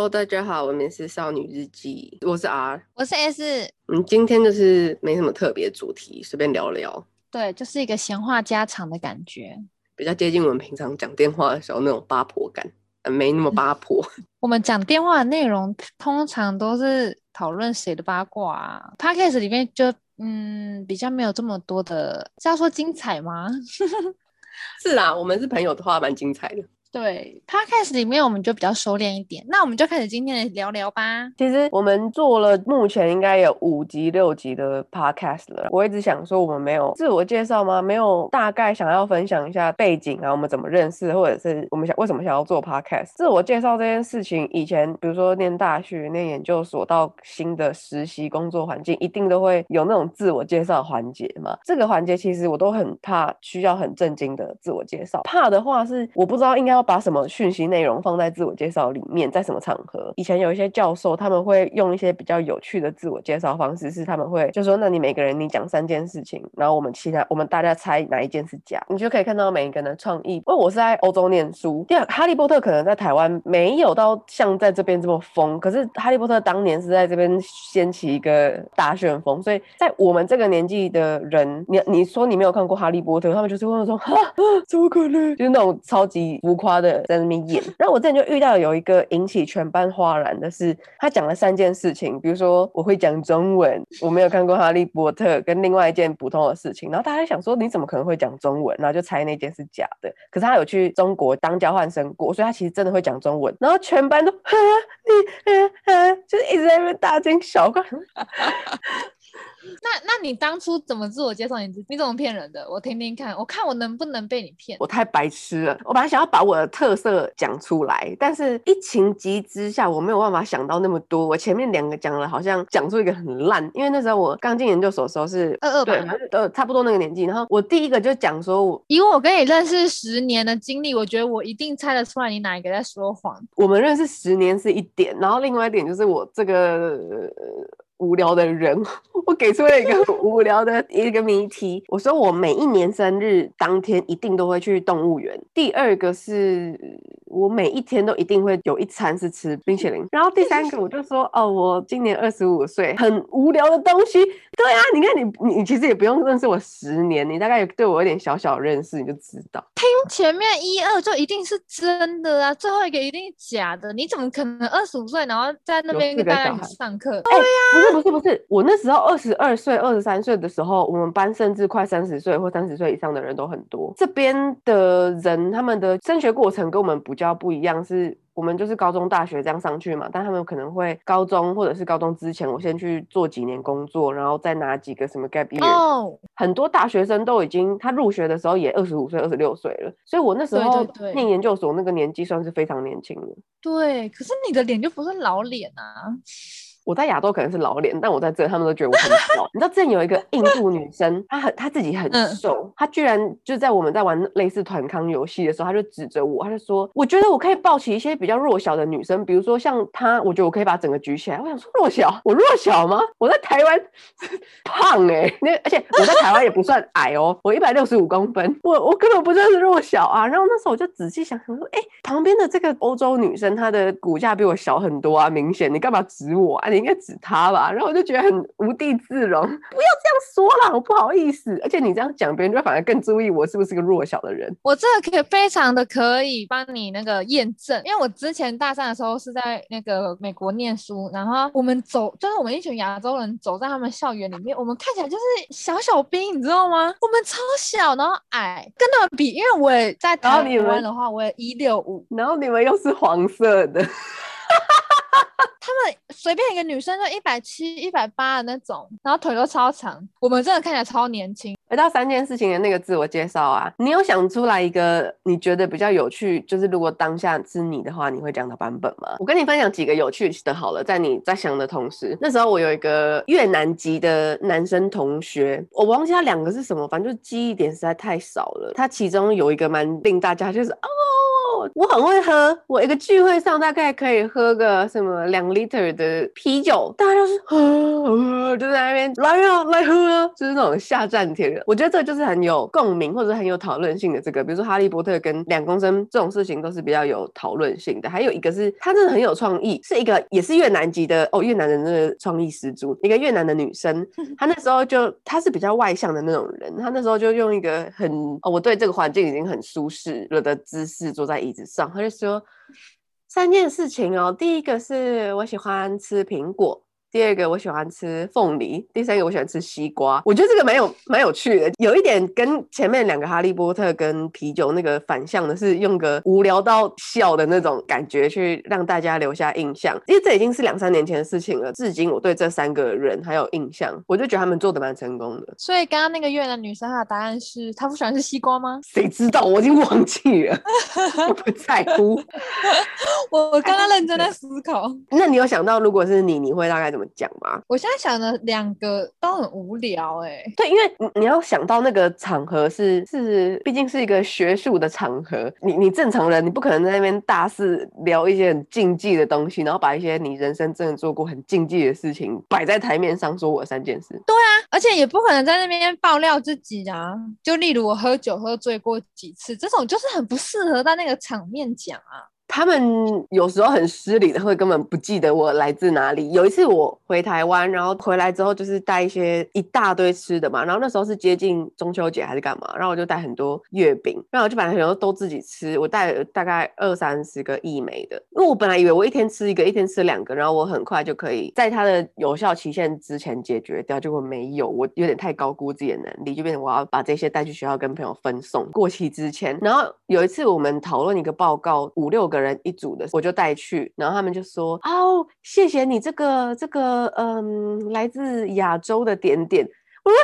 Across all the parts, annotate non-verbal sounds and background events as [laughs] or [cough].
Hello，大家好，我们是少女日记，我是 R，我是 S。嗯，今天就是没什么特别主题，随便聊聊。对，就是一个闲话家常的感觉，比较接近我们平常讲电话的时候那种八婆感，没那么八婆。[laughs] 我们讲电话的内容通常都是讨论谁的八卦啊，Podcast 里面就嗯比较没有这么多的，是要说精彩吗？[laughs] 是啦，我们是朋友的话，蛮精彩的。对，Podcast 里面我们就比较收敛一点，那我们就开始今天的聊聊吧。其实我们做了目前应该有五集六集的 Podcast 了。我一直想说，我们没有自我介绍吗？没有大概想要分享一下背景啊，我们怎么认识，或者是我们想为什么想要做 Podcast？自我介绍这件事情，以前比如说念大学、念研究所到新的实习工作环境，一定都会有那种自我介绍环节嘛。这个环节其实我都很怕，需要很正经的自我介绍。怕的话是我不知道应该要。把什么讯息内容放在自我介绍里面，在什么场合？以前有一些教授，他们会用一些比较有趣的自我介绍方式，是他们会就说：“那你每个人你讲三件事情，然后我们其他我们大家猜哪一件是假。”你就可以看到每一个人的创意。因为我是在欧洲念书，第二，哈利波特可能在台湾没有到像在这边这么疯，可是哈利波特当年是在这边掀起一个大旋风，所以在我们这个年纪的人，你你说你没有看过哈利波特，他们就是会说：“哈，怎么可能？”就是那种超级浮夸。的在那边演，然后我之前就遇到有一个引起全班哗然的是，他讲了三件事情，比如说我会讲中文，我没有看过哈利波特，跟另外一件普通的事情，然后大家想说你怎么可能会讲中文，然后就猜那件是假的，可是他有去中国当交换生过，所以他其实真的会讲中文，然后全班都哈你哈，就是一直在那边大惊小怪。[laughs] 那那你当初怎么自我介绍？你自你怎么骗人的？我听听看，我看我能不能被你骗。我太白痴了，我本来想要把我的特色讲出来，但是一情急之下，我没有办法想到那么多。我前面两个讲了，好像讲出一个很烂，因为那时候我刚进研究所的时候是二二吧，呃，差不多那个年纪。然后我第一个就讲说我，以我跟你认识十年的经历，我觉得我一定猜得出来你哪一个在说谎。我们认识十年是一点，然后另外一点就是我这个。无聊的人，[laughs] 我给出了一个 [laughs] 无聊的一个谜题。我说我每一年生日当天一定都会去动物园。第二个是我每一天都一定会有一餐是吃冰淇淋。然后第三个我就说 [laughs] 哦，我今年二十五岁，很无聊的东西。对啊，你看你你其实也不用认识我十年，你大概对我有点小小认识，你就知道。听前面一二就一定是真的啊，最后一个一定是假的。你怎么可能二十五岁然后在那边跟大家上课？对呀。不是不是，我那时候二十二岁、二十三岁的时候，我们班甚至快三十岁或三十岁以上的人都很多。这边的人他们的升学过程跟我们比较不一样，是我们就是高中、大学这样上去嘛，但他们可能会高中或者是高中之前，我先去做几年工作，然后再拿几个什么 gap year。哦，很多大学生都已经他入学的时候也二十五岁、二十六岁了，所以我那时候念研究所那个年纪算是非常年轻的。对，可是你的脸就不是老脸啊。我在亚洲可能是老脸，但我在这，他们都觉得我很老。你知道，之前有一个 [laughs] 印度女生，她很，她自己很瘦，嗯、她居然就在我们在玩类似团康游戏的时候，她就指着我，她就说：“我觉得我可以抱起一些比较弱小的女生，比如说像她，我觉得我可以把整个举起来。”我想说，弱小？我弱小吗？我在台湾胖哎、欸，那而且我在台湾也不算矮哦，我一百六十五公分，我我根本不算是弱小啊。然后那时候我就仔细想想说，哎、欸，旁边的这个欧洲女生，她的骨架比我小很多啊，明显，你干嘛指我啊？你应该指他吧，然后我就觉得很无地自容。不要这样说啦，我不好意思。而且你这样讲，别人就反而更注意我是不是个弱小的人。我这个可以非常的可以帮你那个验证，因为我之前大三的时候是在那个美国念书，然后我们走，就是我们一群亚洲人走在他们校园里面，我们看起来就是小小兵，你知道吗？我们超小，然后矮，跟他们比，因为我也在台湾的话，我也一六五，然后你们又是黄色的。[laughs] [laughs] 他们随便一个女生就一百七、一百八的那种，然后腿都超长，我们真的看起来超年轻。回到三件事情的那个自我介绍啊，你有想出来一个你觉得比较有趣，就是如果当下是你的话，你会讲的版本吗？我跟你分享几个有趣的好了，在你在想的同时，那时候我有一个越南籍的男生同学，我忘记他两个是什么，反正就记忆点实在太少了。他其中有一个蛮令大家就是哦。后我很会喝，我一个聚会上大概可以喝个什么两 liter 的啤酒，大家就是喝，就在那边来啊来喝啊，就是那种下战帖的。我觉得这就是很有共鸣或者很有讨论性的这个，比如说哈利波特跟两公升这种事情都是比较有讨论性的。还有一个是他真的很有创意，是一个也是越南籍的哦，越南人的创意十足，一个越南的女生，[laughs] 她那时候就她是比较外向的那种人，她那时候就用一个很哦，我对这个环境已经很舒适了的姿势坐在椅子上，他就说三件事情哦，第一个是我喜欢吃苹果。第二个我喜欢吃凤梨，第三个我喜欢吃西瓜。我觉得这个蛮有蛮有趣的，有一点跟前面两个哈利波特跟啤酒那个反向的是用个无聊到笑的那种感觉去让大家留下印象。因为这已经是两三年前的事情了，至今我对这三个人还有印象，我就觉得他们做的蛮成功的。所以刚刚那个越南女生她的答案是她不喜欢吃西瓜吗？谁知道，我已经忘记了，我不在乎。[laughs] 我我刚刚认真在思考。那你有想到如果是你，你会大概怎么？讲吗？我现在想的两个都很无聊哎、欸。对，因为你你要想到那个场合是是，毕竟是一个学术的场合。你你正常人，你不可能在那边大肆聊一些很禁忌的东西，然后把一些你人生真的做过很禁忌的事情摆在台面上说我三件事。对啊，而且也不可能在那边爆料自己啊。就例如我喝酒喝醉过几次，这种就是很不适合在那个场面讲啊。他们有时候很失礼的，会根本不记得我来自哪里。有一次我回台湾，然后回来之后就是带一些一大堆吃的嘛，然后那时候是接近中秋节还是干嘛，然后我就带很多月饼，然后我就把很多都自己吃。我带了大概二三十个义美的，因为我本来以为我一天吃一个，一天吃两个，然后我很快就可以在它的有效期限之前解决掉。结果没有，我有点太高估自己的能力，就变成我要把这些带去学校跟朋友分送过期之前。然后有一次我们讨论一个报告，五六个人一组的，我就带去，然后他们就说：“哦，谢谢你这个这个嗯，来自亚洲的点点。”我说：“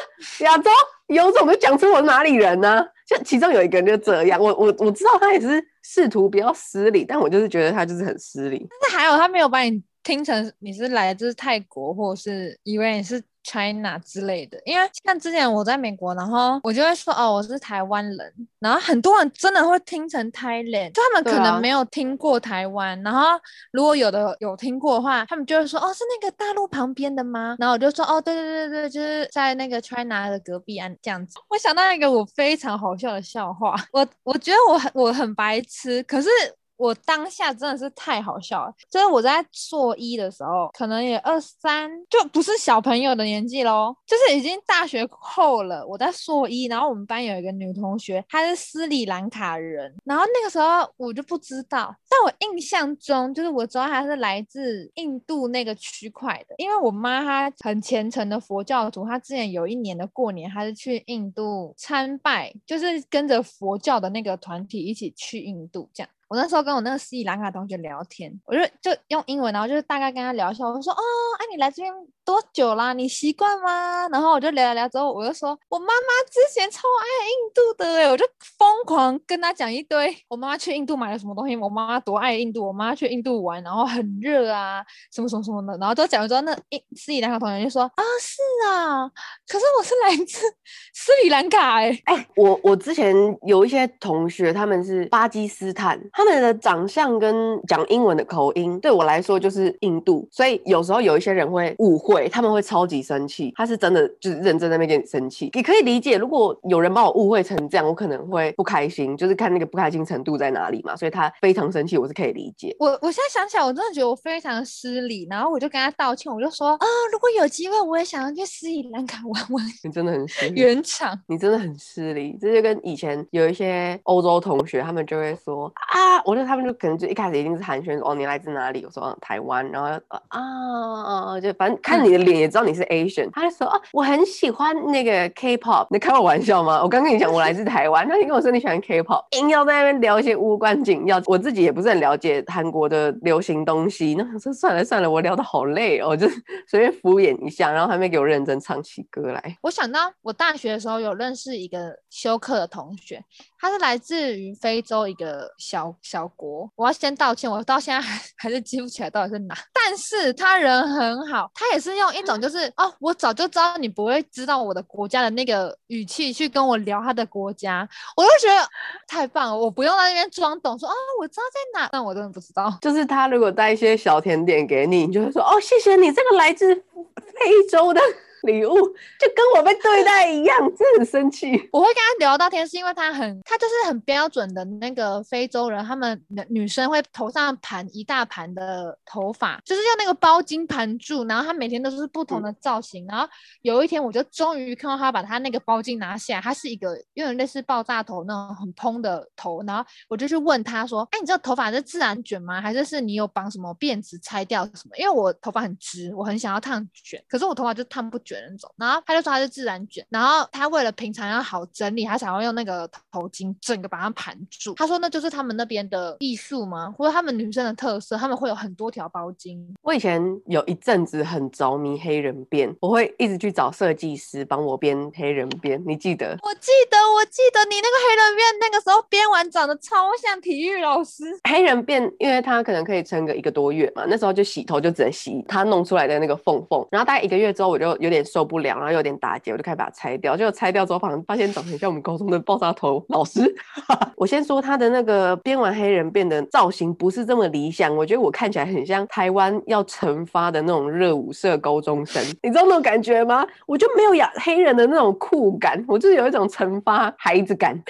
亚洲有种就讲出我哪里人呢、啊？”就其中有一个人就这样，我我我知道他也是试图比较失礼，但我就是觉得他就是很失礼。但是还有他没有把你听成你是来自泰国，或是以为你是。China 之类的，因为像之前我在美国，然后我就会说哦，我是台湾人，然后很多人真的会听成 Thailand，就他们可能没有听过台湾，啊、然后如果有的有听过的话，他们就会说哦，是那个大陆旁边的吗？然后我就说哦，对对对对，就是在那个 China 的隔壁啊，这样子。我想到一个我非常好笑的笑话，我我觉得我很我很白痴，可是。我当下真的是太好笑了，就是我在硕一的时候，可能也二三，就不是小朋友的年纪喽，就是已经大学后了。我在硕一，然后我们班有一个女同学，她是斯里兰卡人，然后那个时候我就不知道，但我印象中就是我知道她是来自印度那个区块的，因为我妈她很虔诚的佛教徒，她之前有一年的过年，她是去印度参拜，就是跟着佛教的那个团体一起去印度这样。我那时候跟我那个斯里兰卡同学聊天，我就就用英文，然后就是大概跟他聊一下，我说，哦，哎、你来这边多久啦？你习惯吗？然后我就聊聊聊之后，我就说我妈妈之前超爱印度的，哎，我就疯狂跟他讲一堆，我妈妈去印度买了什么东西，我妈妈多爱印度，我妈妈去印度玩，然后很热啊，什么什么什么的，然后都讲完之后，那斯里兰卡同学就说，啊，是啊，可是我是来自 [laughs] 斯里兰卡，哎，哎，我我之前有一些同学，他们是巴基斯坦。他们的长相跟讲英文的口音对我来说就是印度，所以有时候有一些人会误会，他们会超级生气。他是真的就是认真在那边跟你生气，也可以理解。如果有人把我误会成这样，我可能会不开心，就是看那个不开心程度在哪里嘛。所以他非常生气，我是可以理解。我我现在想起来，我真的觉得我非常失礼，然后我就跟他道歉，我就说啊、哦，如果有机会，我也想要去斯里兰卡玩玩。你真的很失礼，原厂，你真的很失礼。这就跟以前有一些欧洲同学，他们就会说啊。啊，我觉得他们就可能就一开始一定是寒暄哦，你来自哪里？我说、哦、台湾，然后啊啊，就反正看你的脸也知道你是 Asian。他就说哦，我很喜欢那个 K-pop，你开我玩笑吗？我刚跟你讲我来自台湾，那你跟我说你喜欢 K-pop，硬要在那边聊一些无关紧要。我自己也不是很了解韩国的流行东西，那我说算了算了，我聊的好累哦，就随便敷衍一下，然后还没给我认真唱起歌来。我想到我大学的时候有认识一个休课的同学。他是来自于非洲一个小小国，我要先道歉，我到现在还 [laughs] 还是记不起来到底是哪。但是他人很好，他也是用一种就是哦，我早就知道你不会知道我的国家的那个语气去跟我聊他的国家，我就觉得太棒了，我不用在那边装懂说啊、我知道在哪，但我真的不知道。就是他如果带一些小甜点给你，你就会说哦，谢谢你，这个来自非洲的。礼物就跟我被对待一样，[laughs] 真的很生气。我会跟他聊到天，是因为他很，他就是很标准的那个非洲人，他们女生会头上盘一大盘的头发，就是用那个包巾盘住，然后他每天都是不同的造型。嗯、然后有一天，我就终于看到他把他那个包巾拿下，他是一个有点类似爆炸头那种很蓬的头。然后我就去问他说：“哎，你这个头发是自然卷吗？还是是你有绑什么辫子拆掉什么？因为我头发很直，我很想要烫卷，可是我头发就烫不卷。”然后他就说他是自然卷，然后他为了平常要好整理，他才会用那个头巾整个把它盘住。他说那就是他们那边的艺术吗？或者他们女生的特色？他们会有很多条包巾。我以前有一阵子很着迷黑人辫，我会一直去找设计师帮我编黑人辫。你记得？我记得，我记得你那个黑人辫那个时候编完长得超像体育老师。黑人辫，因为他可能可以撑个一个多月嘛，那时候就洗头就只能洗他弄出来的那个缝缝，然后大概一个月之后我就有点受不了。然后有点打结，我就开始把它拆掉。结果拆掉之后，发现发现长得很像我们高中的爆炸头老师。[laughs] 我先说他的那个编完黑人变的造型不是这么理想，我觉得我看起来很像台湾要惩罚的那种热舞社高中生，[laughs] 你知道那种感觉吗？我就没有亚黑人的那种酷感，我就有一种惩罚孩子感。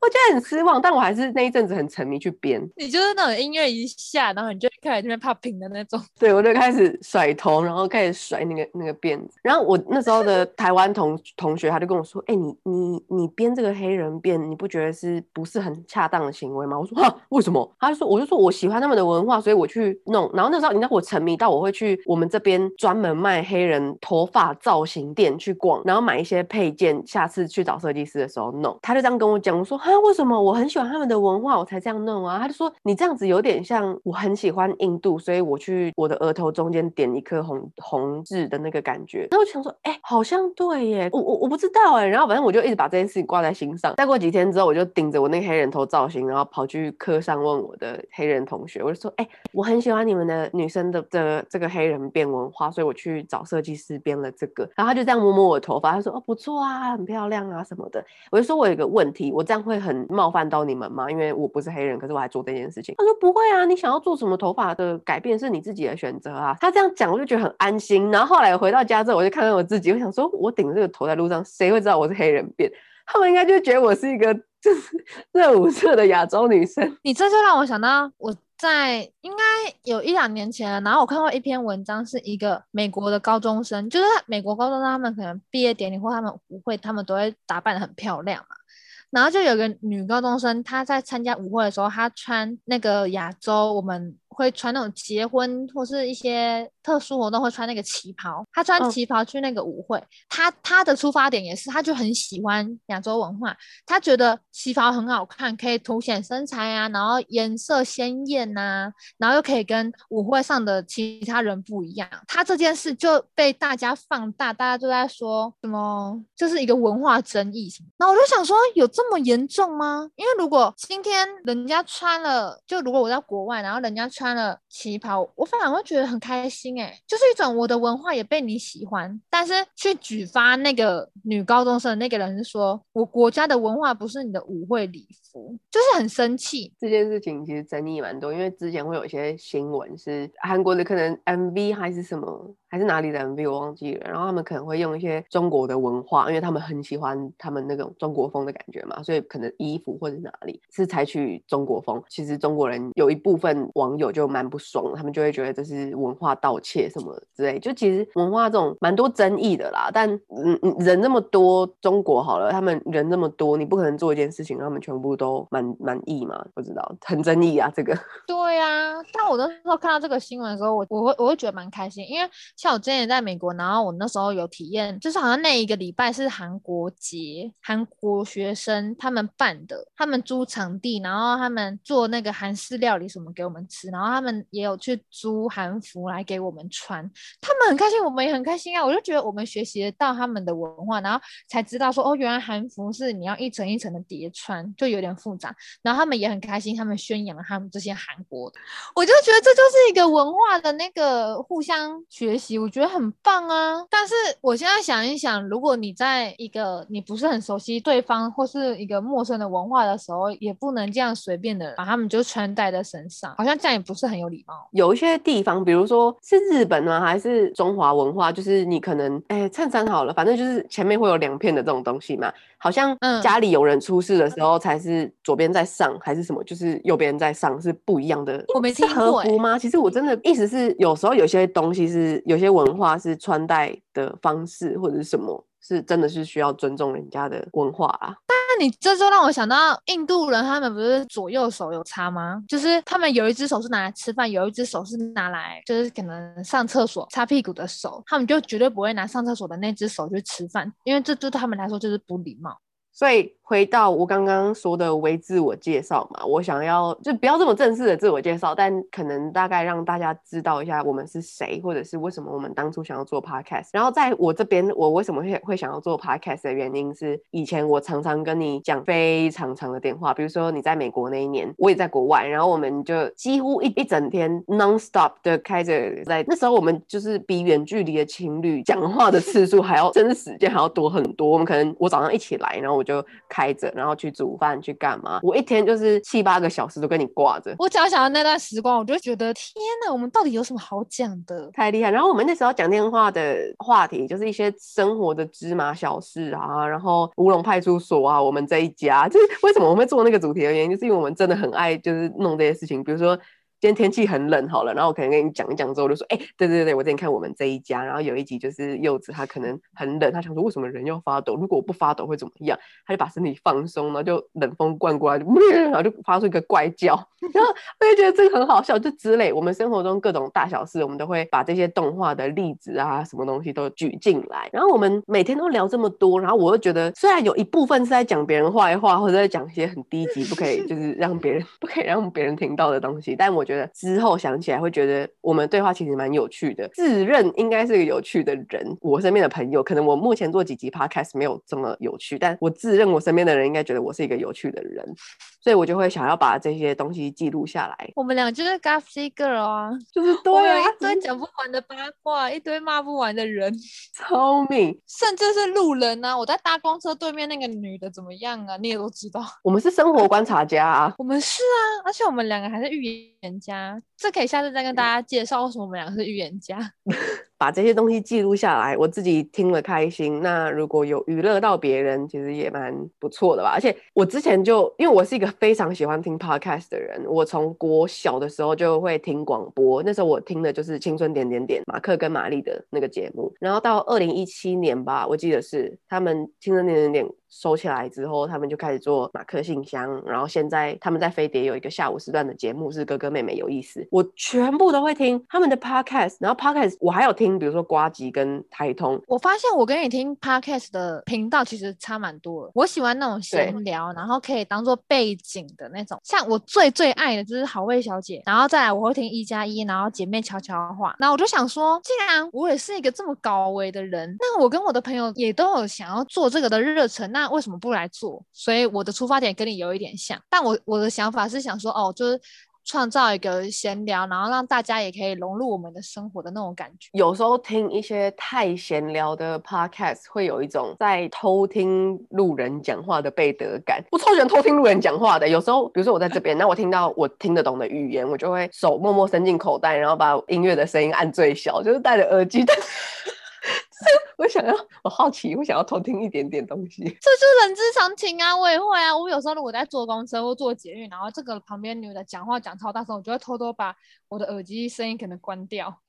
我觉得很失望，但我还是那一阵子很沉迷去编。你就是那种音乐一下，然后你就开始这边 popping 的那种。对，我就开始甩头，然后开始甩那个那个辫子。然后我那时候的 [laughs] 台湾同同学他就跟我说：“哎、欸，你你你编这个黑人辫，你不觉得是不是很恰当的行为吗？”我说：“哈，为什么？”他就说：“我就说我喜欢他们的文化，所以我去弄。”然后那时候你知道我沉迷到我会去我们这边专门卖黑人头发造型店去逛，然后买一些配件，下次去找设计师的时候弄。他就这样跟我讲，我说。啊为什么我很喜欢他们的文化，我才这样弄啊？他就说你这样子有点像我很喜欢印度，所以我去我的额头中间点一颗红红痣的那个感觉。然后我想说，哎、好像对耶，我我我不知道哎。然后反正我就一直把这件事情挂在心上。再过几天之后，我就顶着我那个黑人头造型，然后跑去课上问我的黑人同学，我就说，哎、我很喜欢你们的女生的这这个黑人辫文化，所以我去找设计师编了这个。然后他就这样摸摸我的头发，他说，哦，不错啊，很漂亮啊什么的。我就说我有个问题，我这样会。很冒犯到你们吗？因为我不是黑人，可是我还做这件事情。他说不会啊，你想要做什么头发的改变是你自己的选择啊。他这样讲，我就觉得很安心。然后后来回到家之后，我就看到我自己，我想说，我顶着这个头在路上，谁会知道我是黑人变？他们应该就觉得我是一个就是热舞社的亚洲女生。你这就让我想到我在应该有一两年前，然后我看过一篇文章，是一个美国的高中生，就是美国高中生，他们可能毕业典礼或他们舞会，他们都会打扮得很漂亮嘛。然后就有个女高中生，她在参加舞会的时候，她穿那个亚洲我们。会穿那种结婚或是一些特殊活动会穿那个旗袍，他穿旗袍去那个舞会，他他的出发点也是，他就很喜欢亚洲文化，他觉得旗袍很好看，可以凸显身材啊，然后颜色鲜艳呐，然后又可以跟舞会上的其他人不一样，他这件事就被大家放大，大家都在说什么，这是一个文化争议。那我就想说，有这么严重吗？因为如果今天人家穿了，就如果我在国外，然后人家。穿了旗袍，我反而会觉得很开心就是一种我的文化也被你喜欢。但是去举发那个女高中生的那个人是说，我国家的文化不是你的舞会礼服，就是很生气。这件事情其实争议蛮多，因为之前会有一些新闻是韩国的可能 MV 还是什么。还是哪里的 MV 我忘记了，然后他们可能会用一些中国的文化，因为他们很喜欢他们那种中国风的感觉嘛，所以可能衣服或者哪里是采取中国风。其实中国人有一部分网友就蛮不爽，他们就会觉得这是文化盗窃什么之类。就其实文化这种蛮多争议的啦，但嗯嗯人那么多，中国好了，他们人那么多，你不可能做一件事情让他们全部都满满意嘛？不知道，很争议啊这个。对啊，但我那时候看到这个新闻的时候，我我会我会觉得蛮开心，因为。像我之前也在美国，然后我那时候有体验，就是好像那一个礼拜是韩国节，韩国学生他们办的，他们租场地，然后他们做那个韩式料理什么给我们吃，然后他们也有去租韩服来给我们穿，他们很开心，我们也很开心啊！我就觉得我们学习到他们的文化，然后才知道说哦，原来韩服是你要一层一层的叠穿，就有点复杂，然后他们也很开心，他们宣扬他们这些韩国的，我就觉得这就是一个文化的那个互相学习。我觉得很棒啊。但是我现在想一想，如果你在一个你不是很熟悉对方或是一个陌生的文化的时候，也不能这样随便的把他们就穿戴在身上，好像这样也不是很有礼貌。有一些地方，比如说是日本吗？还是中华文化？就是你可能哎，衬衫好了，反正就是前面会有两片的这种东西嘛。好像家里有人出事的时候，才是左边在上，还是什么？就是右边在上，是不一样的。我没听过、欸、和服吗？其实我真的意思是，有时候有些东西是有些文化是穿戴的方式，或者是什么，是真的是需要尊重人家的文化啊。那你这就让我想到印度人，他们不是左右手有差吗？就是他们有一只手是拿来吃饭，有一只手是拿来就是可能上厕所擦屁股的手，他们就绝对不会拿上厕所的那只手去吃饭，因为这对他们来说就是不礼貌。所以回到我刚刚说的微自我介绍嘛，我想要就不要这么正式的自我介绍，但可能大概让大家知道一下我们是谁，或者是为什么我们当初想要做 podcast。然后在我这边，我为什么会会想要做 podcast 的原因是，以前我常常跟你讲非常长的电话，比如说你在美国那一年，我也在国外，然后我们就几乎一一整天 non-stop 的开着，在那时候我们就是比远距离的情侣讲话的次数还要真的时间还要多很多。我们可能我早上一起来，然后我。就开着，然后去煮饭去干嘛？我一天就是七八个小时都跟你挂着。我只要想到那段时光，我就觉得天哪，我们到底有什么好讲的？太厉害！然后我们那时候讲电话的话题就是一些生活的芝麻小事啊，然后乌龙派出所啊，我们这一家就是为什么我们会做那个主题的原因，就是因为我们真的很爱就是弄这些事情，比如说。今天天气很冷，好了，然后我可能跟你讲一讲之后，就说，哎、欸，对对对，我之前看我们这一家，然后有一集就是柚子，他可能很冷，他想说为什么人要发抖？如果我不发抖会怎么样？他就把身体放松，然后就冷风灌过来，就，[laughs] 然后就发出一个怪叫，[laughs] 然后我就觉得这个很好笑，就之类。我们生活中各种大小事，我们都会把这些动画的例子啊，什么东西都举进来。然后我们每天都聊这么多，然后我就觉得，虽然有一部分是在讲别人坏话，或者在讲一些很低级、不可以就是让别人 [laughs] 不可以让别人听到的东西，但我觉得之后想起来会觉得我们对话其实蛮有趣的，自认应该是个有趣的人。我身边的朋友，可能我目前做几集 podcast 没有这么有趣，但我自认我身边的人应该觉得我是一个有趣的人，所以我就会想要把这些东西记录下来。我们俩就是 gossip girl 啊，[laughs] 就是对啊，一堆讲不完的八卦，一堆骂不完的人，聪明，甚至是路人啊。我在搭公车对面那个女的怎么样啊？你也都知道。我们是生活观察家啊，我们是啊，而且我们两个还是预言家。这可以下次再跟大家介绍为什么我们两个是预言家。[laughs] 把这些东西记录下来，我自己听了开心。那如果有娱乐到别人，其实也蛮不错的吧。而且我之前就因为我是一个非常喜欢听 podcast 的人，我从国小的时候就会听广播。那时候我听的就是《青春点点点》马克跟玛丽的那个节目。然后到二零一七年吧，我记得是他们《青春点点点》收起来之后，他们就开始做马克信箱。然后现在他们在飞碟有一个下午时段的节目，是哥哥妹妹有意思，我全部都会听他们的 podcast。然后 podcast 我还有听。比如说瓜吉跟台通，我发现我跟你听 podcast 的频道其实差蛮多的。我喜欢那种闲聊，然后可以当做背景的那种。像我最最爱的就是好味小姐，然后再来我会听一加一，然后姐妹悄悄话。然后我就想说，既然我也是一个这么高危的人，那我跟我的朋友也都有想要做这个的热忱，那那为什么不来做？所以我的出发点跟你有一点像，但我我的想法是想说，哦，就是。创造一个闲聊，然后让大家也可以融入我们的生活的那种感觉。有时候听一些太闲聊的 podcast，会有一种在偷听路人讲话的背德感。我超喜欢偷听路人讲话的。有时候，比如说我在这边，那我听到我听得懂的语言，我就会手默默伸进口袋，然后把音乐的声音按最小，就是戴着耳机的。[laughs] 我想要，我好奇，我想要偷听一点点东西，[laughs] 这就是人之常情啊！我也会啊，我有时候如果在坐公车或坐捷运，然后这个旁边女的讲话讲超大声，我就会偷偷把我的耳机声音可能关掉。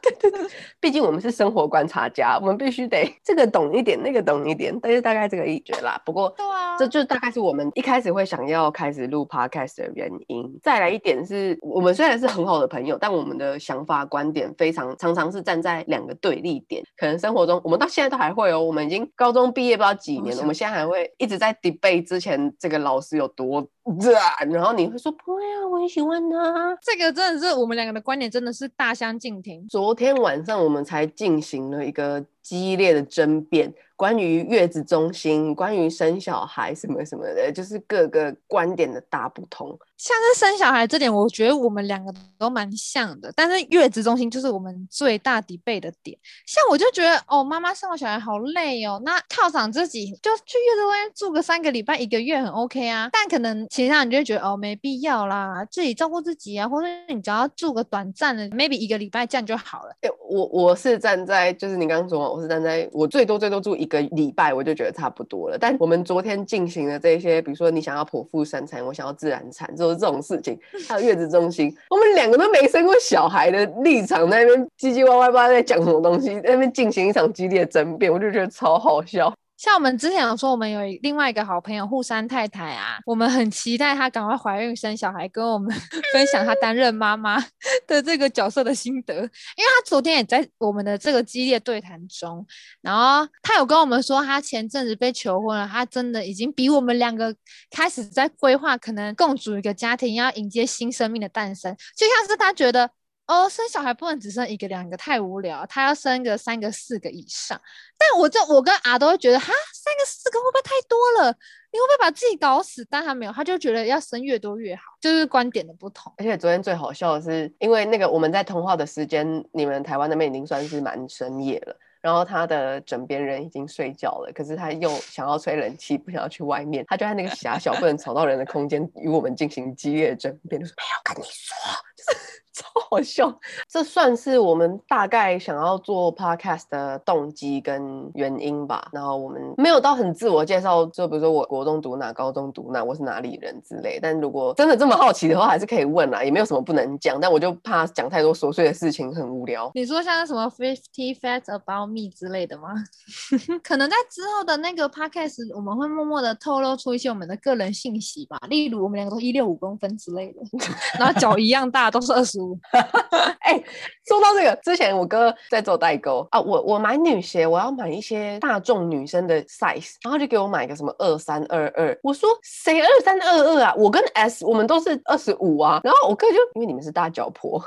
对对对，毕竟我们是生活观察家，我们必须得这个懂一点，那个懂一点，但是大概这个意觉啦。不过，对啊，这就大概是我们一开始会想要开始录 podcast 的原因。再来一点是，我们虽然是很好的朋友，但我们的想法观点非常常常是站在两个对立点。可能生活中，我们到现在都还会哦。我们已经高中毕业不知道几年了，我们现在还会一直在 debate 之前这个老师有多。[laughs] 然后你会说不会啊，我很喜欢他。这个真的是我们两个的观点真的是大相径庭。昨天晚上我们才进行了一个激烈的争辩。关于月子中心，关于生小孩什么什么的，就是各个观点的大不同。像是生小孩这点，我觉得我们两个都蛮像的。但是月子中心就是我们最大 debate 的点。像我就觉得，哦，妈妈生完小孩好累哦。那犒赏自己，就去月子中心住个三个礼拜、一个月很 OK 啊。但可能其他人就会觉得，哦，没必要啦，自己照顾自己啊，或者你只要住个短暂的，maybe 一个礼拜这样就好了。欸、我我是站在，就是你刚刚说嘛，我是站在我最多最多住一个礼拜，我就觉得差不多了。但我们昨天进行的这些，比如说你想要剖腹生产，我想要自然产，就是这种事情。[laughs] 还有月子中心，我们两个都没生过小孩的立场，在那边唧唧歪歪，不知道在讲什么东西，在那边进行一场激烈的争辩，我就觉得超好笑。像我们之前有说，我们有另外一个好朋友户山太太啊，我们很期待她赶快怀孕生小孩，跟我们 [laughs] 分享她担任妈妈的这个角色的心得。因为她昨天也在我们的这个激烈对谈中，然后她有跟我们说，她前阵子被求婚了，她真的已经比我们两个开始在规划，可能共组一个家庭，要迎接新生命的诞生，就像是她觉得。哦，生小孩不能只生一个两个，太无聊。他要生个三个四个以上。但我这我跟阿都会觉得，哈，三个四个会不会太多了？你会不会把自己搞死？但他没有，他就觉得要生越多越好，就是观点的不同。而且昨天最好笑的是，因为那个我们在通话的时间，你们台湾那边已经算是蛮深夜了。然后他的枕边人已经睡觉了，可是他又想要吹冷气，不想要去外面，他就在那个狭小不能吵到人的空间与我们进行激烈争辩，就说没有跟你说，就是。[laughs] 超好笑，这算是我们大概想要做 podcast 的动机跟原因吧。然后我们没有到很自我介绍，就比如说我国中读哪，高中读哪，我是哪里人之类。但如果真的这么好奇的话，还是可以问啦，也没有什么不能讲。但我就怕讲太多琐碎的事情很无聊。你说像什么 fifty facts about me 之类的吗？[laughs] 可能在之后的那个 podcast，我们会默默的透露出一些我们的个人信息吧，例如我们两个都一六五公分之类的，[laughs] 然后脚一样大，都是二十。[laughs] 哎、欸，说到这个，之前我哥在做代购啊，我我买女鞋，我要买一些大众女生的 size，然后就给我买个什么二三二二，我说谁二三二二啊？我跟 S 我们都是二十五啊，然后我哥就因为你们是大脚婆。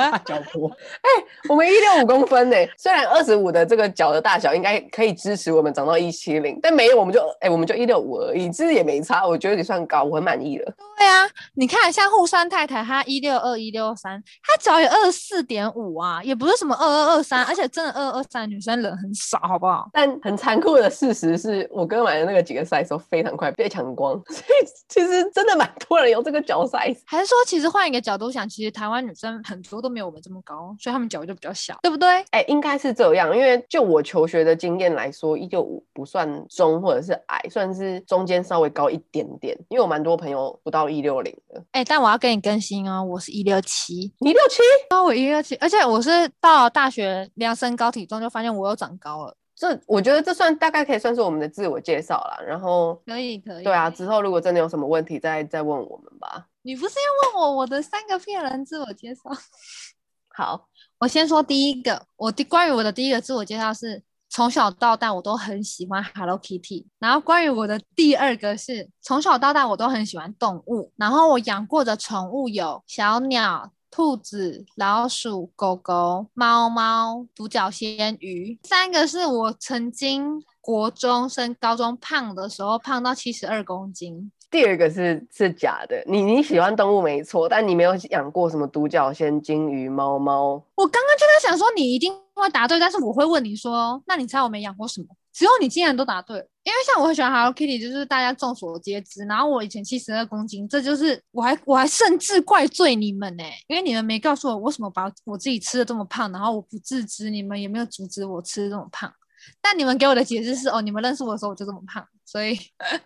大脚婆，哎、欸，我们一六五公分呢，虽然二十五的这个脚的大小应该可以支持我们长到一七零，但没有，我们就哎、欸，我们就一六五而已，其实也没差，我觉得也算高，我很满意了。对啊，你看像户山太太，她一六二一六三，她脚也二十四点五啊，也不是什么二二二三，[laughs] 而且真的二二二三女生人很少，好不好？但很残酷的事实是我哥买的那个几个 size 都非常快被抢光，所以其实真的蛮多人有这个脚 size。还是说，其实换一个角度想，其实台湾女生很多都没有我们这么高，所以他们脚就比较小，对不对？哎、欸，应该是这样，因为就我求学的经验来说，一九五不算中或者是矮，算是中间稍微高一点点。因为我蛮多朋友不到一六零的。哎、欸，但我要跟你更新哦，我是一六七，一六七，高我一六七，而且我是到大学量身高体重就发现我又长高了。这我觉得这算大概可以算是我们的自我介绍啦。然后可以可以，对啊，之后如果真的有什么问题再再问我们吧。你不是要问我我的三个骗人自我介绍？[laughs] 好，我先说第一个，我的关于我的第一个自我介绍是从小到大我都很喜欢 Hello Kitty。然后关于我的第二个是从小到大我都很喜欢动物，然后我养过的宠物有小鸟、兔子、老鼠、狗狗、猫猫、独角仙、鱼。三个是我曾经国中升高中胖的时候胖到七十二公斤。第二个是是假的，你你喜欢动物没错，但你没有养过什么独角仙、金鱼、猫猫。我刚刚就在想说你一定会答对，但是我会问你说，那你猜我没养过什么？只有你竟然都答对，因为像我很喜欢 Hello Kitty，就是大家众所皆知。然后我以前七十二公斤，这就是我还我还甚至怪罪你们呢、因为你们没告诉我为什么把我自己吃的这么胖，然后我不自知，你们也没有阻止我吃的这么胖。但你们给我的解释是，哦，你们认识我的时候我就这么胖，所以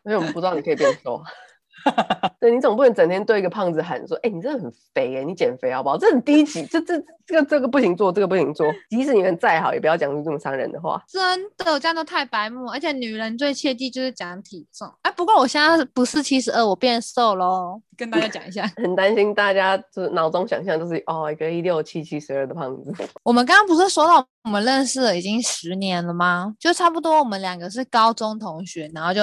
因为我们不知道你可以变瘦。[laughs] 对，你总不能整天对一个胖子喊说：“哎、欸，你真的很肥哎，你减肥好不好？”这很低级，这这这个这个不行做，这个不行做。即使你们再好，也不要讲出这么伤人的话。真的，这样都太白目。而且女人最切记就是讲体重。哎，不过我现在不是七十二，我变瘦喽。跟大家讲一下，[laughs] 很担心大家就是脑中想象就是哦，一个一六七七十二的胖子。[laughs] 我们刚刚不是说到我们认识了已经十年了吗？就差不多，我们两个是高中同学，然后就。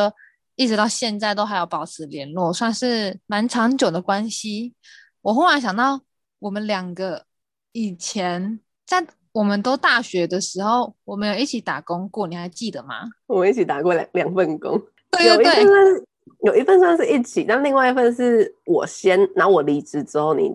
一直到现在都还有保持联络，算是蛮长久的关系。我忽然想到，我们两个以前在我们都大学的时候，我们有一起打工过，你还记得吗？我们一起打过两两份工，对对对，有一份算有一份算是一起，但另外一份是我先，然后我离职之后你，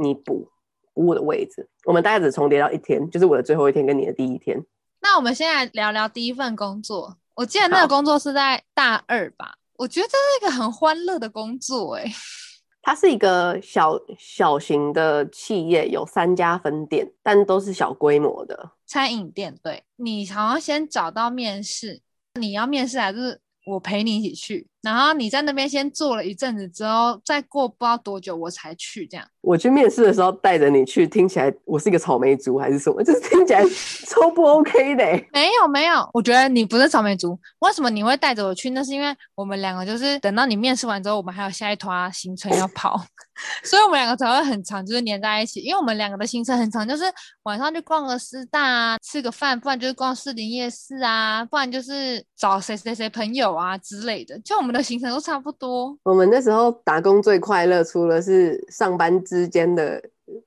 你你补补我的位置，我们大概只重叠到一天，就是我的最后一天跟你的第一天。那我们现在聊聊第一份工作，我记得那个工作是在大二吧？我觉得这是一个很欢乐的工作，欸，哎。[laughs] 它是一个小小型的企业，有三家分店，但都是小规模的餐饮店。对，你好像先找到面试，你要面试还是我陪你一起去？然后你在那边先做了一阵子之后，再过不知道多久我才去这样。我去面试的时候带着你去，听起来我是一个草莓族还是什么？[laughs] 就是听起来超不 OK 的。没有没有，我觉得你不是草莓族。为什么你会带着我去？那是因为我们两个就是等到你面试完之后，我们还有下一团行程要跑，[laughs] 所以我们两个才会很长，就是黏在一起。因为我们两个的行程很长，就是晚上去逛个师大啊，吃个饭，不然就是逛士林夜市啊，不然就是找谁谁谁朋友啊之类的。就我们的行程都差不多。我们那时候打工最快乐，除了是上班之间的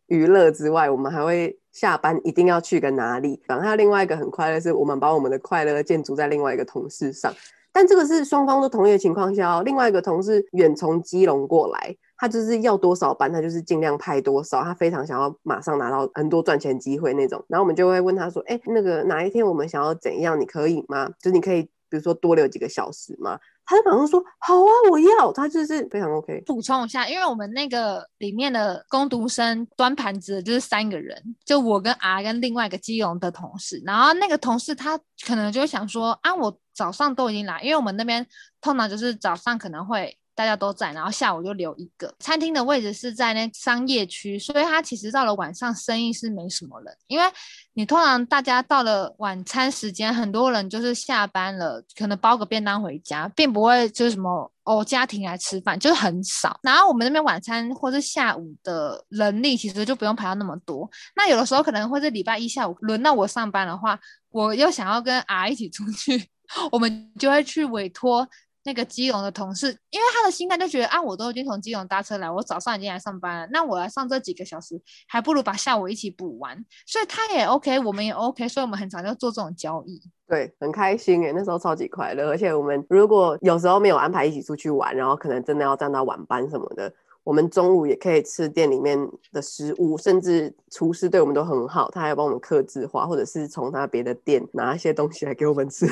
娱乐之外，我们还会下班一定要去个哪里。然后另外一个很快乐，是我们把我们的快乐建筑在另外一个同事上。但这个是双方都同意的情况下哦。另外一个同事远从基隆过来，他就是要多少班，他就是尽量派多少。他非常想要马上拿到很多赚钱机会那种。然后我们就会问他说：“哎，那个哪一天我们想要怎样？你可以吗？就你可以，比如说多留几个小时吗？”他就马上说好啊，我要。他就是非常 OK。补充一下，因为我们那个里面的工读生端盘子的就是三个人，就我跟 R 跟另外一个基隆的同事。然后那个同事他可能就想说啊，我早上都已经来，因为我们那边通常就是早上可能会。大家都在，然后下午就留一个餐厅的位置是在那商业区，所以他其实到了晚上生意是没什么人，因为你通常大家到了晚餐时间，很多人就是下班了，可能包个便当回家，并不会就是什么哦家庭来吃饭，就是很少。然后我们那边晚餐或是下午的人力其实就不用排到那么多。那有的时候可能会是礼拜一下午轮到我上班的话，我又想要跟 R 一起出去，[laughs] 我们就会去委托。那个基隆的同事，因为他的心态就觉得啊，我都已经从基隆搭车来，我早上已经来上班了，那我来上这几个小时，还不如把下午一起补完，所以他也 OK，我们也 OK，所以我们很常就做这种交易，对，很开心耶，那时候超级快乐，而且我们如果有时候没有安排一起出去玩，然后可能真的要站到晚班什么的。我们中午也可以吃店里面的食物，甚至厨师对我们都很好，他还帮我们客制化，或者是从他别的店拿一些东西来给我们吃。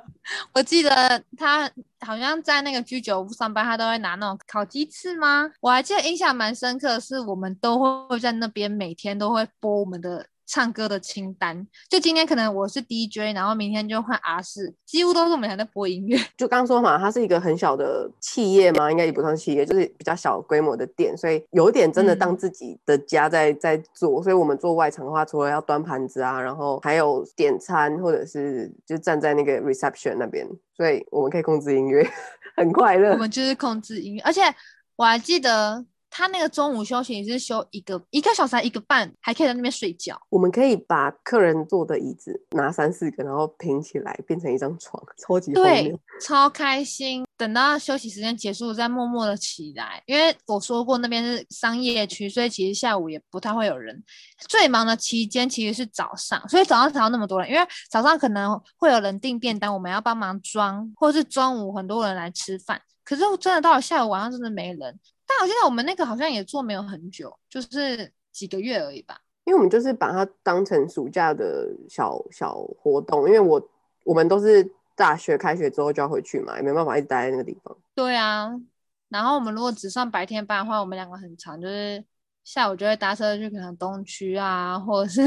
[laughs] 我记得他好像在那个居酒屋上班，他都会拿那种烤鸡翅吗？我还记得印象蛮深刻的是，我们都会在那边每天都会播我们的。唱歌的清单，就今天可能我是 DJ，然后明天就换 R 四，几乎都是我们还在播音乐。[laughs] 就刚说嘛，它是一个很小的企业嘛，应该也不算企业，就是比较小规模的店，所以有点真的当自己的家在、嗯、在做。所以我们做外场的话，除了要端盘子啊，然后还有点餐，或者是就站在那个 reception 那边，所以我们可以控制音乐，[laughs] 很快乐。我们就是控制音乐，而且我还记得。他那个中午休息也是休一个一个小时，一个半，还可以在那边睡觉。我们可以把客人坐的椅子拿三四个，然后拼起来变成一张床，超级对，超开心。等到休息时间结束，再默默的起来。因为我说过那边是商业区，所以其实下午也不太会有人。最忙的期间其实是早上，所以早上才有那么多人。因为早上可能会有人订便当，我们要帮忙装，或是中午很多人来吃饭。可是真的到了下午晚上，真的没人。但我记得我们那个好像也做没有很久，就是几个月而已吧。因为我们就是把它当成暑假的小小活动，因为我我们都是大学开学之后就要回去嘛，也没办法一直待在那个地方。对啊，然后我们如果只上白天班的话，我们两个很长，就是下午就会搭车去可能东区啊，或者是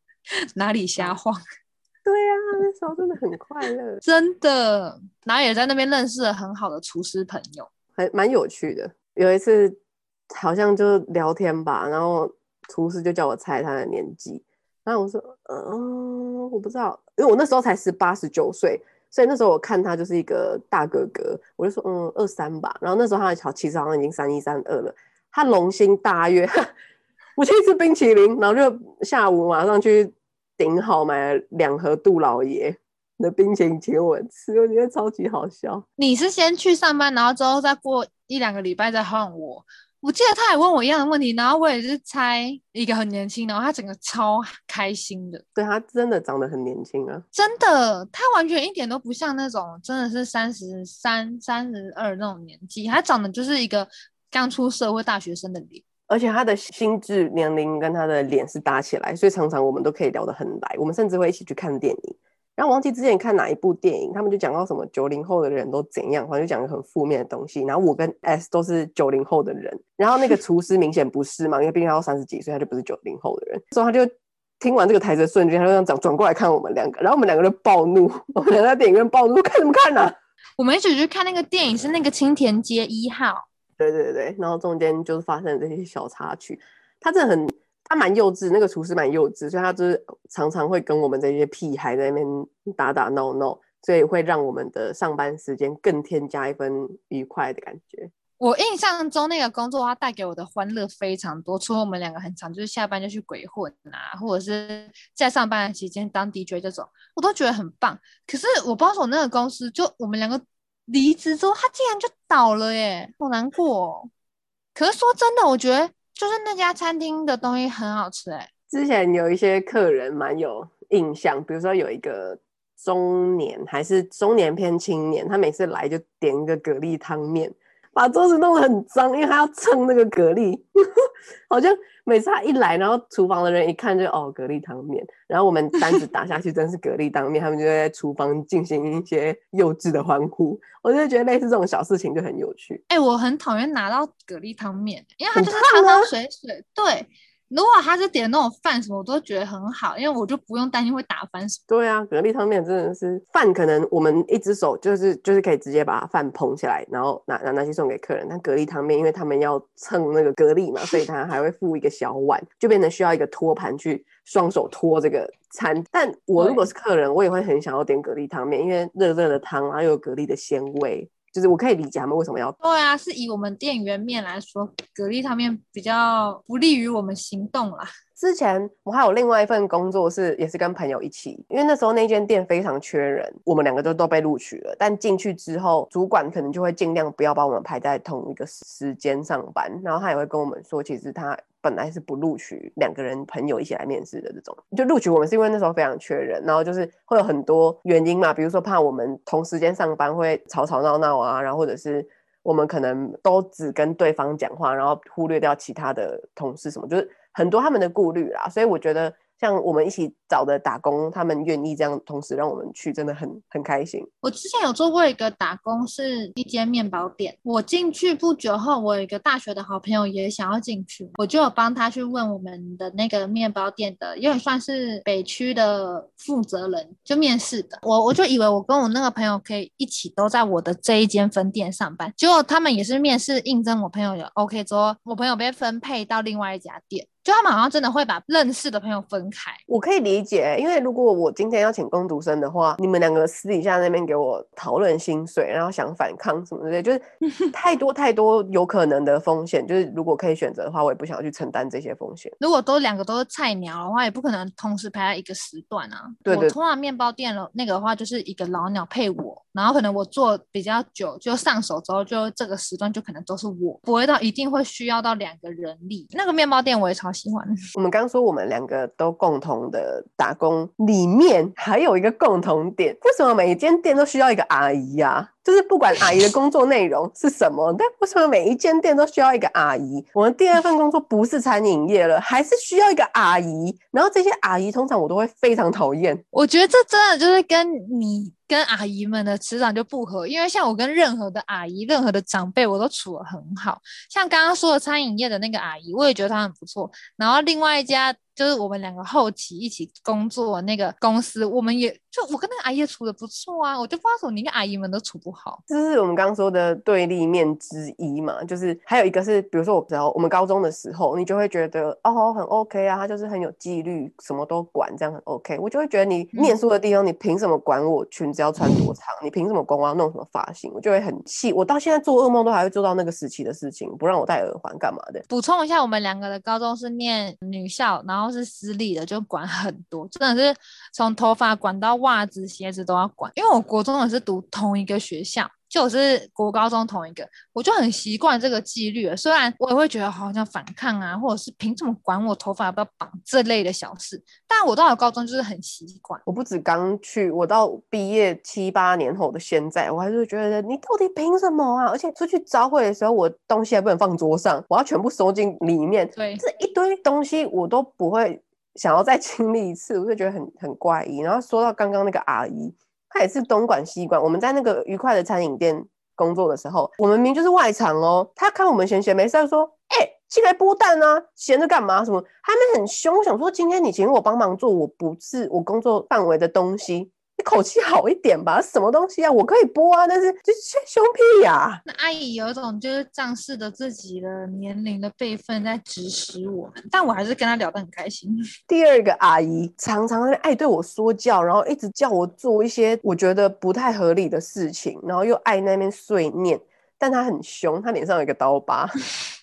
[laughs] 哪里瞎晃。[laughs] 对啊，那时候真的很快乐，真的。然后也在那边认识了很好的厨师朋友，还蛮有趣的。有一次好像就聊天吧，然后厨师就叫我猜他的年纪，然后我说嗯，我不知道，因为我那时候才十八十九岁，所以那时候我看他就是一个大哥哥，我就说嗯二三吧，然后那时候他的好其实好像已经三一三二了，他龙心大悦，[laughs] 我去吃冰淇淋，然后就下午马上去顶好买了两盒杜老爷的冰淇淋请我吃，我觉得超级好笑。你是先去上班，然后之后再过。一两个礼拜再换我，我记得他也问我一样的问题，然后我也是猜一个很年轻，然后他整个超开心的。对，他真的长得很年轻啊，真的，他完全一点都不像那种真的是三十三、三十二那种年纪，他长得就是一个刚出社会大学生的脸，而且他的心智年龄跟他的脸是搭起来，所以常常我们都可以聊得很来，我们甚至会一起去看电影。然后忘记之前看哪一部电影，他们就讲到什么九零后的人都怎样，好像就讲个很负面的东西。然后我跟 S 都是九零后的人，然后那个厨师明显不是嘛，因为毕竟他要三十几岁，他就不是九零后的人。所以他就听完这个台词的瞬间，他就这样转转过来看我们两个，然后我们两个就暴怒，我们两个在电影院暴怒，看什么看呢、啊？[laughs] 我们一起去看那个电影，是那个青田街一号。对对对，然后中间就是发生了这些小插曲，他真的很。他蛮幼稚，那个厨师蛮幼稚，所以他就是常常会跟我们这些屁孩在那边打打闹闹，所以会让我们的上班时间更添加一分愉快的感觉。我印象中那个工作，它带给我的欢乐非常多。除了我们两个很常就是下班就去鬼混啊，或者是在上班的期间当 DJ 这种，我都觉得很棒。可是我不知道说那个公司，就我们两个离职之后，他竟然就倒了耶，好难过哦。可是说真的，我觉得。就是那家餐厅的东西很好吃哎、之前有一些客人蛮有印象，比如说有一个中年还是中年偏青年，他每次来就点一个蛤蜊汤面。把桌子弄得很脏，因为他要蹭那个蛤蜊，[laughs] 好像每次他一来，然后厨房的人一看就哦蛤蜊汤面，然后我们单子打下去 [laughs] 真是蛤蜊汤面，他们就在厨房进行一些幼稚的欢呼，我就觉得类似这种小事情就很有趣。哎、欸，我很讨厌拿到蛤蜊汤面，因为它就是汤汤水水，对。如果他是点那种饭什么，我都觉得很好，因为我就不用担心会打翻什么。对啊，蛤蜊汤面真的是饭，可能我们一只手就是就是可以直接把饭捧起来，然后拿拿拿去送给客人。但蛤蜊汤面，因为他们要蹭那个蛤蜊嘛，[laughs] 所以他还会附一个小碗，就变成需要一个托盘去双手托这个餐。但我如果是客人，我也会很想要点蛤蜊汤面，因为热热的汤，然后又有蛤蜊的鲜味。就是我可以理解他们为什么要对啊，是以我们店员面来说，蛤蜊汤面比较不利于我们行动啦。之前我还有另外一份工作是也是跟朋友一起，因为那时候那间店非常缺人，我们两个都都被录取了。但进去之后，主管可能就会尽量不要把我们排在同一个时间上班，然后他也会跟我们说，其实他本来是不录取两个人朋友一起来面试的这种，就录取我们是因为那时候非常缺人，然后就是会有很多原因嘛，比如说怕我们同时间上班会吵吵闹闹啊，然后或者是我们可能都只跟对方讲话，然后忽略掉其他的同事什么，就是。很多他们的顾虑啦，所以我觉得像我们一起找的打工，他们愿意这样同时让我们去，真的很很开心。我之前有做过一个打工，是一间面包店。我进去不久后，我有一个大学的好朋友也想要进去，我就有帮他去问我们的那个面包店的，因为算是北区的负责人，就面试的。我我就以为我跟我那个朋友可以一起都在我的这一间分店上班，结果他们也是面试应征我朋友有 OK 之后，我朋友被分配到另外一家店。就他们好像真的会把认识的朋友分开，我可以理解，因为如果我今天要请工读生的话，你们两个私底下那边给我讨论薪水，然后想反抗什么之类，就是 [laughs] 太多太多有可能的风险。就是如果可以选择的话，我也不想要去承担这些风险。如果都两个都是菜鸟的话，也不可能同时排在一个时段啊。对，我通常面包店了那个的话，就是一个老鸟配我，然后可能我做比较久，就上手之后，就这个时段就可能都是我，不会到一定会需要到两个人力。那个面包店我也超喜欢。我们刚说我们两个都共同的打工，里面还有一个共同点，为什么每一间店都需要一个阿姨呀、啊？就是不管阿姨的工作内容是什么，但为什么每一间店都需要一个阿姨？我们第二份工作不是餐饮业了，还是需要一个阿姨。然后这些阿姨通常我都会非常讨厌。我觉得这真的就是跟你跟阿姨们的磁场就不合，因为像我跟任何的阿姨、任何的长辈，我都处得很好。像刚刚说的餐饮业的那个阿姨，我也觉得她很不错。然后另外一家。就是我们两个后期一起工作那个公司，我们也就我跟那个阿姨也处的不错啊，我就不知道说你跟阿姨们都处不好，这是我们刚刚说的对立面之一嘛。就是还有一个是，比如说我知道我们高中的时候，你就会觉得哦很 OK 啊，他就是很有纪律，什么都管，这样很 OK。我就会觉得你念书的地方，你凭什么管我裙子要穿多长？你凭什么管我要弄什么发型？我就会很气。我到现在做噩梦都还会做到那个时期的事情，不让我戴耳环干嘛的？补充一下，我们两个的高中是念女校，然后。是私立的，就管很多，真的是从头发管到袜子、鞋子都要管。因为我国中也是读同一个学校，就是国高中同一个，我就很习惯这个纪律了。虽然我也会觉得好像反抗啊，或者是凭什么管我头发要不要绑这类的小事，但我到了高中就是很习惯。我不止刚去，我到毕业七八年后的现在，我还是觉得你到底凭什么啊？而且出去招会的时候，我东西还不能放桌上，我要全部收进里面。对，这一堆东西我都不会想要再 [laughs] 经历一次，我就觉得很很怪异。然后说到刚刚那个阿姨。他也是东管西管。我们在那个愉快的餐饮店工作的时候，我们明明就是外场哦。他看我们闲闲没事，他说：“哎、进来剥蛋啊，闲着干嘛？什么？”他们很凶，想说：“今天你请我帮忙做，我不是我工作范围的东西。”你口气好一点吧，什么东西啊？我可以播啊，但是就是凶屁呀、啊。那阿姨有一种就是仗势的自己的年龄的辈分在指使我们，但我还是跟她聊得很开心。第二个阿姨常常爱对我说教，然后一直叫我做一些我觉得不太合理的事情，然后又爱那边碎念。但她很凶，她脸上有一个刀疤。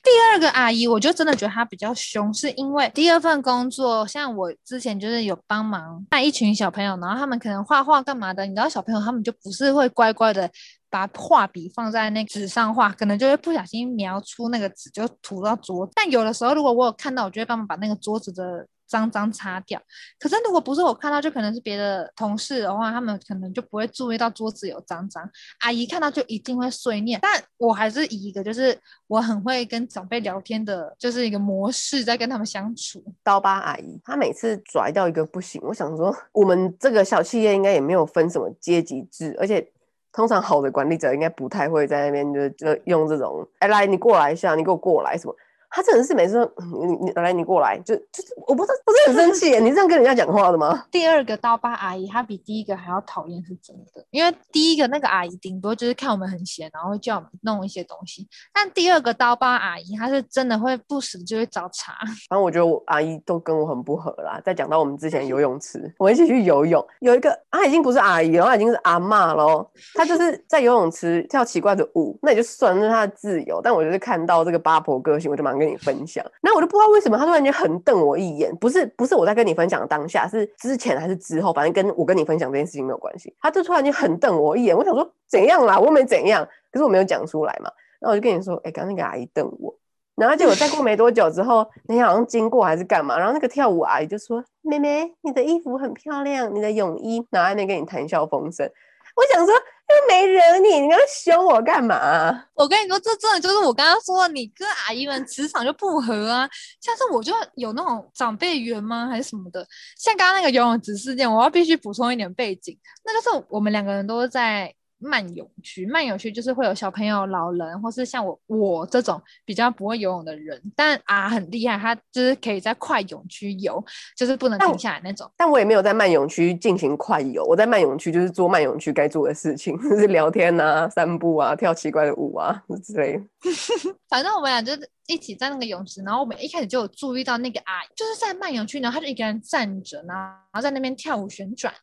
第二个阿姨，我就真的觉得她比较凶，是因为第二份工作，像我之前就是有帮忙带一群小朋友，然后他们可能画画干嘛的，你知道小朋友他们就不是会乖乖的把画笔放在那纸上画，可能就会不小心描出那个纸就涂到桌子。但有的时候如果我有看到，我就会帮忙把那个桌子的。脏脏擦掉，可是如果不是我看到，就可能是别的同事的话，他们可能就不会注意到桌子有脏脏。阿姨看到就一定会碎念，但我还是以一个就是我很会跟长辈聊天的，就是一个模式在跟他们相处。刀疤阿姨，她每次拽到一个不行，我想说，我们这个小企业应该也没有分什么阶级制，而且通常好的管理者应该不太会在那边就就用这种，哎，来你过来一下，你给我过来什么。他真的是每次说你你来你过来就就是我不知道我是很生气，你这样跟人家讲话的吗？[laughs] 第二个刀疤阿姨，她比第一个还要讨厌，是真的。因为第一个那个阿姨顶多就是看我们很闲，然后会叫我们弄一些东西。但第二个刀疤阿姨，她是真的会不时就会找茬。反正我觉得我阿姨都跟我很不合啦。再讲到我们之前游泳池，我们一起去游泳，有一个她已经不是阿姨了，她已经是阿嬷了。她就是在游泳池跳奇怪的舞，那也就算是她的自由。但我就是看到这个八婆个性，我就马上跟你分享，那我就不知道为什么他突然间横瞪我一眼，不是不是我在跟你分享当下，是之前还是之后，反正跟我跟你分享这件事情没有关系。他就突然间横瞪我一眼，我想说怎样啦，我没怎样，可是我没有讲出来嘛。然后我就跟你说，哎、刚那个阿姨瞪我，然后结果再过没多久之后，[laughs] 那天好像经过还是干嘛，然后那个跳舞阿姨就说：“妹妹，你的衣服很漂亮，你的泳衣拿在那跟你谈笑风生。”我想说。又没惹你，你要凶我干嘛？我跟你说，这真的就是我刚刚说的，你跟阿姨们磁场就不合啊。像是我就有那种长辈缘吗，还是什么的？像刚刚那个游泳池事件，我要必须补充一点背景，那就是我们两个人都是在。慢泳区，慢泳区就是会有小朋友、老人，或是像我我这种比较不会游泳的人。但啊，很厉害，他就是可以在快泳区游，就是不能停下来那种。但我也没有在慢泳区进行快游，我在慢泳区就是做慢泳区该做的事情，[laughs] 就是聊天啊、散步啊、跳奇怪的舞啊之类的。[laughs] 反正我们俩就是一起在那个泳池，然后我们一开始就有注意到那个阿姨，就是在慢泳区，然后他就一个人站着，然后在那边跳舞旋转。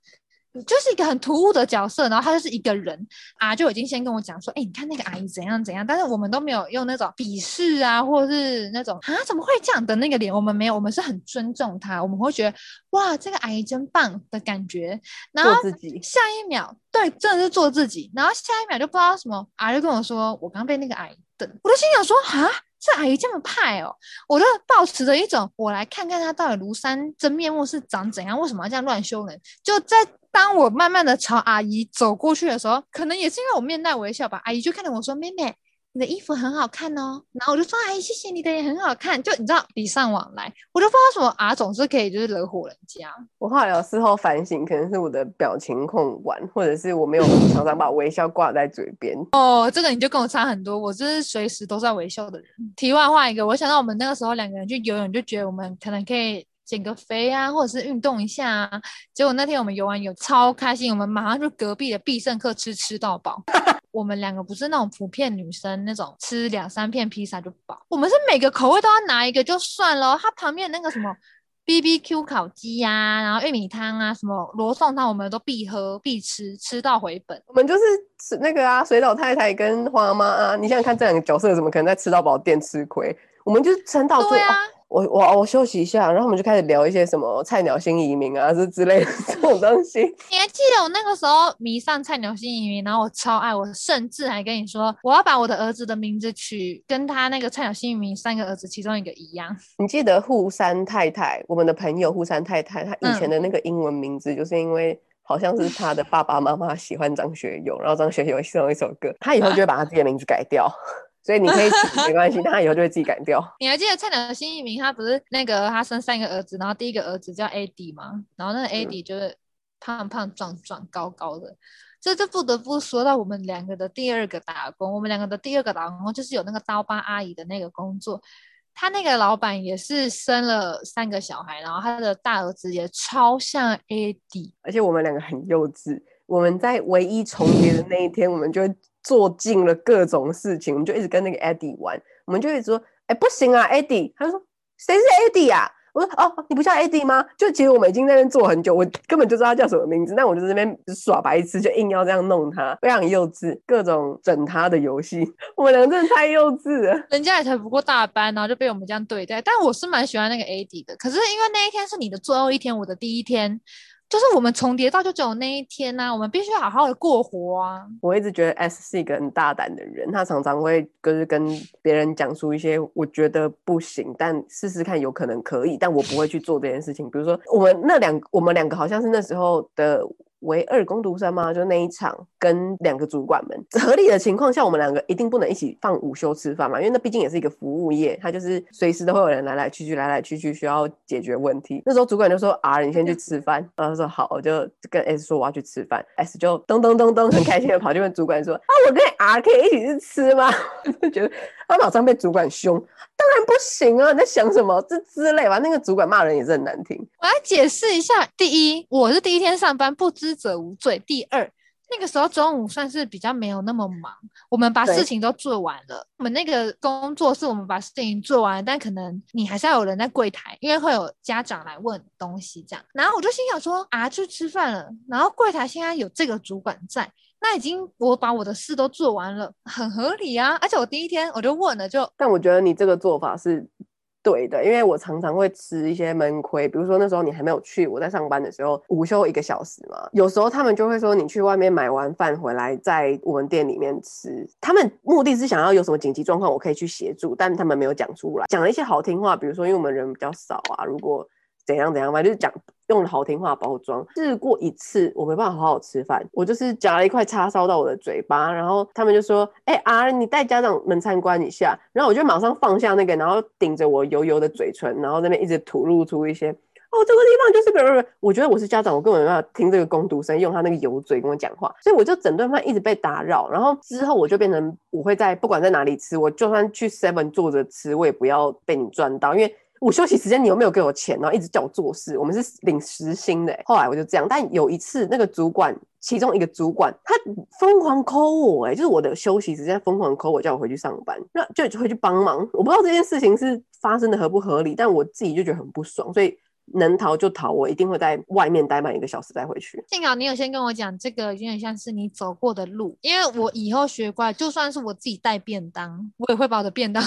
就是一个很突兀的角色，然后他就是一个人啊，就已经先跟我讲说，哎、欸，你看那个阿姨怎样怎样，但是我们都没有用那种鄙视啊，或者是那种啊怎么会这样的那个脸，我们没有，我们是很尊重她，我们会觉得哇，这个阿姨真棒的感觉。然后下一秒，对，真的是做自己，然后下一秒就不知道什么，阿姨就跟我说，我刚被那个阿姨瞪，我都心想说，啊，这阿姨这么派哦，我就抱持着一种，我来看看她到底庐山真面目是长怎样，为什么要这样乱凶人，就在。当我慢慢的朝阿姨走过去的时候，可能也是因为我面带微笑吧，阿姨就看着我说：“妹妹，你的衣服很好看哦。”然后我就说：“哎，谢谢你的也很好看。”就你知道礼尚往来，我就不知道什么啊，总是可以就是惹火人家。我后来有事后反省，可能是我的表情控管，或者是我没有常常把微笑挂在嘴边。哦，这个你就跟我差很多，我就是随时都在微笑的人。题外话一个，我想到我们那个时候两个人去游泳，就觉得我们可能可以。减个肥啊，或者是运动一下啊。结果那天我们游完泳超开心，我们马上就隔壁的必胜客吃吃到饱。[laughs] 我们两个不是那种普遍女生那种吃两三片披萨就饱，我们是每个口味都要拿一个就算了。它旁边那个什么 BBQ 烤鸡呀、啊，然后玉米汤啊，什么罗宋汤，我们都必喝必吃，吃到回本。我们就是吃那个啊，水岛太太跟花妈啊。你想想看，这两个角色怎么可能在吃到饱店吃亏？我们就是撑到最。对啊。我我我休息一下，然后我们就开始聊一些什么菜鸟新移民啊，这之类的这种东西。你还记得我那个时候迷上菜鸟新移民，然后我超爱，我甚至还跟你说，我要把我的儿子的名字取跟他那个菜鸟新移民三个儿子其中一个一样。你记得户山太太，我们的朋友户山太太，她以前的那个英文名字，就是因为好像是她的爸爸妈妈喜欢张学友，然后张学友写了一首歌，她以后就会把她自己的名字改掉。所以你可以取没关系，[laughs] 他以后就会自己改掉。[laughs] 你还记得菜鸟新移民他不是那个他生三个儿子，然后第一个儿子叫 AD 吗？然后那个 AD 就是胖胖壮壮高高的，这就不得不说到我们两个的第二个打工。我们两个的第二个打工就是有那个刀疤阿姨的那个工作，他那个老板也是生了三个小孩，然后他的大儿子也超像 AD，而且我们两个很幼稚。我们在唯一重叠的那一天，我们就。做尽了各种事情，我们就一直跟那个 Eddie 玩，我们就一直说，哎、不行啊，Eddie，他就说，谁是 Eddie 啊？我说，哦，你不叫 Eddie 吗？就其实我们已经在那边坐很久，我根本就知道他叫什么名字，但我就在那边耍白痴，就硬要这样弄他，非常幼稚，各种整他的游戏，我们两个真的太幼稚了。人家也才不过大班，然后就被我们这样对待。但我是蛮喜欢那个 Eddie 的，可是因为那一天是你的最后一天，我的第一天。就是我们重叠到就只有那一天呐、我们必须好好的过活啊！我一直觉得 S 是一个很大胆的人，他常常会就是跟别人讲出一些我觉得不行，但试试看有可能可以，但我不会去做这件事情。比如说我们那两，我们两个好像是那时候的。唯二工读生吗？就那一场跟两个主管们合理的情况下，我们两个一定不能一起放午休吃饭嘛，因为那毕竟也是一个服务业，他就是随时都会有人来来去去，来来去去，需要解决问题。那时候主管就说：“R，你先去吃饭。”然后他说：“好。”我就跟 S 说：“我要去吃饭。”S 就咚咚咚咚很开心的跑去问主管说：“ [laughs] 啊，我跟 R 可以一起去吃吗？” [laughs] 就觉得他马上被主管凶，当然不行啊！你在想什么？这之类吧。那个主管骂人也是很难听。我来解释一下：第一，我是第一天上班，不知者无罪。第二，那个时候中午算是比较没有那么忙，我们把事情都做完了。我们那个工作是我们把事情做完，但可能你还是要有人在柜台，因为会有家长来问东西这样。然后我就心想说啊，去吃饭了。然后柜台现在有这个主管在，那已经我把我的事都做完了，很合理啊。而且我第一天我就问了就，但我觉得你这个做法是。对的，因为我常常会吃一些闷亏，比如说那时候你还没有去，我在上班的时候，午休一个小时嘛，有时候他们就会说你去外面买完饭回来，在我们店里面吃，他们目的是想要有什么紧急状况我可以去协助，但他们没有讲出来，讲了一些好听话，比如说因为我们人比较少啊，如果。怎样怎样嘛，就是讲用了好听话包装。试过一次，我没办法好好吃饭，我就是夹了一块叉烧到我的嘴巴，然后他们就说：“哎、欸、啊，你带家长们参观一下。”然后我就马上放下那个，然后顶着我油油的嘴唇，然后那边一直吐露出一些：“哦，这个地方就是个人。”我觉得我是家长，我根本没办法听这个工读生用他那个油嘴跟我讲话，所以我就整顿饭一直被打扰。然后之后我就变成我会在不管在哪里吃，我就算去 Seven 坐着吃，我也不要被你赚到，因为。我休息时间你有没有给我钱？然后一直叫我做事，我们是领时薪的。后来我就这样，但有一次那个主管，其中一个主管，他疯狂抠我，哎，就是我的休息时间疯狂抠我，叫我回去上班，那就回去帮忙。我不知道这件事情是发生的合不合理，但我自己就觉得很不爽，所以能逃就逃，我一定会在外面待满一个小时再回去。幸好你有先跟我讲，这个有点像是你走过的路，因为我以后学乖，就算是我自己带便当，我也会把我的便当。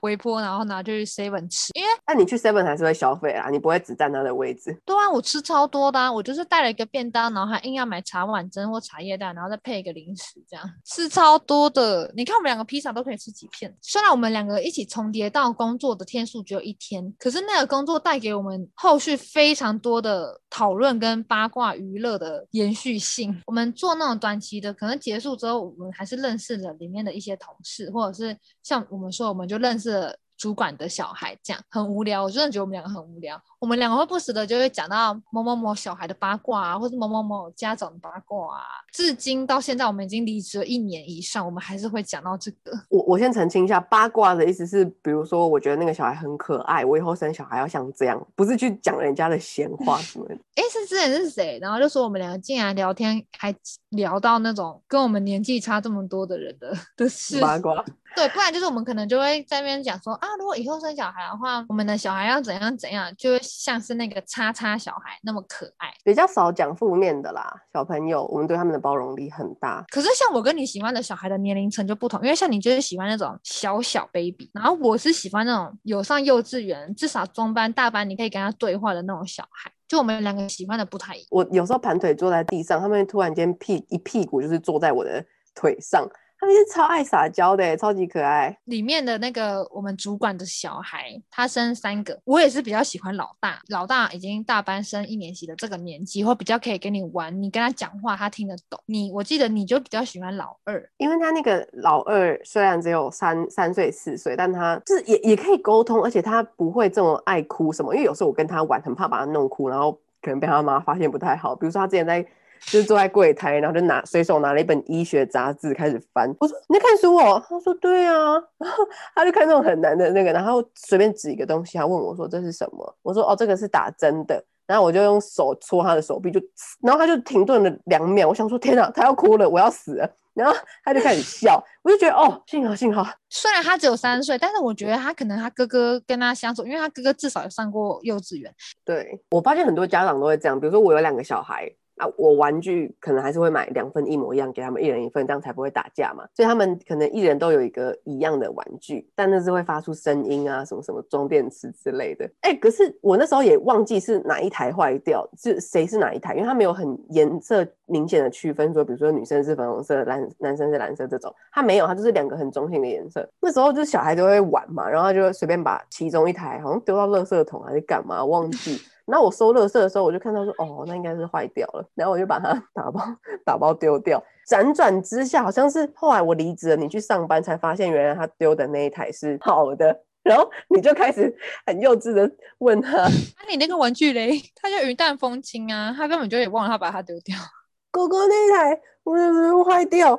微波，然后拿去 seven 吃，因为那你去 seven 还是会消费啊，你不会只占它的位置。对啊，我吃超多的，啊，我就是带了一个便当，然后还硬要买茶碗蒸或茶叶蛋，然后再配一个零食，这样吃超多的。你看我们两个披萨都可以吃几片，虽然我们两个一起重叠到工作的天数只有一天，可是那个工作带给我们后续非常多的讨论跟八卦娱乐的延续性。我们做那种短期的，可能结束之后，我们还是认识了里面的一些同事，或者是像我们说，我们就认。认识主管的小孩，这样很无聊。我真的觉得我们两个很无聊。我们两个会不时的就会讲到某某某小孩的八卦啊，或是某某某家长的八卦啊。至今到现在，我们已经离职了一年以上，我们还是会讲到这个。我我先澄清一下，八卦的意思是，比如说，我觉得那个小孩很可爱，我以后生小孩要像这样，不是去讲人家的闲话什么的。[laughs] 哎，是之前是谁？然后就说我们两个竟然聊天还聊到那种跟我们年纪差这么多的人的的事。八卦。对，不然就是我们可能就会在那边讲说啊，如果以后生小孩的话，我们的小孩要怎样怎样，就会。像是那个叉叉小孩那么可爱，比较少讲负面的啦。小朋友，我们对他们的包容力很大。可是像我跟你喜欢的小孩的年龄层就不同，因为像你就是喜欢那种小小 baby，然后我是喜欢那种有上幼稚园，至少中班、大班，你可以跟他对话的那种小孩。就我们两个喜欢的不太一样。我有时候盘腿坐在地上，他们突然间屁一屁股就是坐在我的腿上。他们是超爱撒娇的，超级可爱。里面的那个我们主管的小孩，他生三个，我也是比较喜欢老大。老大已经大班升一年级的这个年纪，会比较可以跟你玩，你跟他讲话他听得懂。你我记得你就比较喜欢老二，因为他那个老二虽然只有三三岁四岁，但他就是也也可以沟通，而且他不会这么爱哭什么。因为有时候我跟他玩，很怕把他弄哭，然后可能被他妈发现不太好。比如说他之前在。就是坐在柜台，然后就拿随手拿了一本医学杂志开始翻。我说你在看书哦？他说对啊。然后他就看那种很难的那个，然后随便指一个东西，他问我说这是什么？我说哦，这个是打针的。然后我就用手戳他的手臂，就然后他就停顿了两秒。我想说天哪，他要哭了，我要死了。然后他就开始笑，我就觉得哦，幸好幸好。虽然他只有三岁，但是我觉得他可能他哥哥跟他相处，因为他哥哥至少有上过幼稚园。对，我发现很多家长都会这样，比如说我有两个小孩。啊，我玩具可能还是会买两份一模一样，给他们一人一份，这样才不会打架嘛。所以他们可能一人都有一个一样的玩具，但那是会发出声音啊，什么什么装电池之类的。哎、可是我那时候也忘记是哪一台坏掉，是谁是哪一台，因为他没有很颜色明显的区分，说比如说女生是粉红色，男男生是蓝色这种，他没有，他就是两个很中性的颜色。那时候就是小孩都会玩嘛，然后就随便把其中一台好像丢到垃圾桶还是干嘛，忘记。然后我收垃圾的时候，我就看到说，哦，那应该是坏掉了。然后我就把它 [laughs] 打包打包丢掉。辗转之下，好像是后来我离职了，你去上班才发现，原来他丢的那一台是好的。然后你就开始很幼稚的问他：“那、啊、你那个玩具嘞？”他就云淡风轻啊，他根本就也忘了他把它丢掉。[laughs] 狗狗那一台，我坏掉，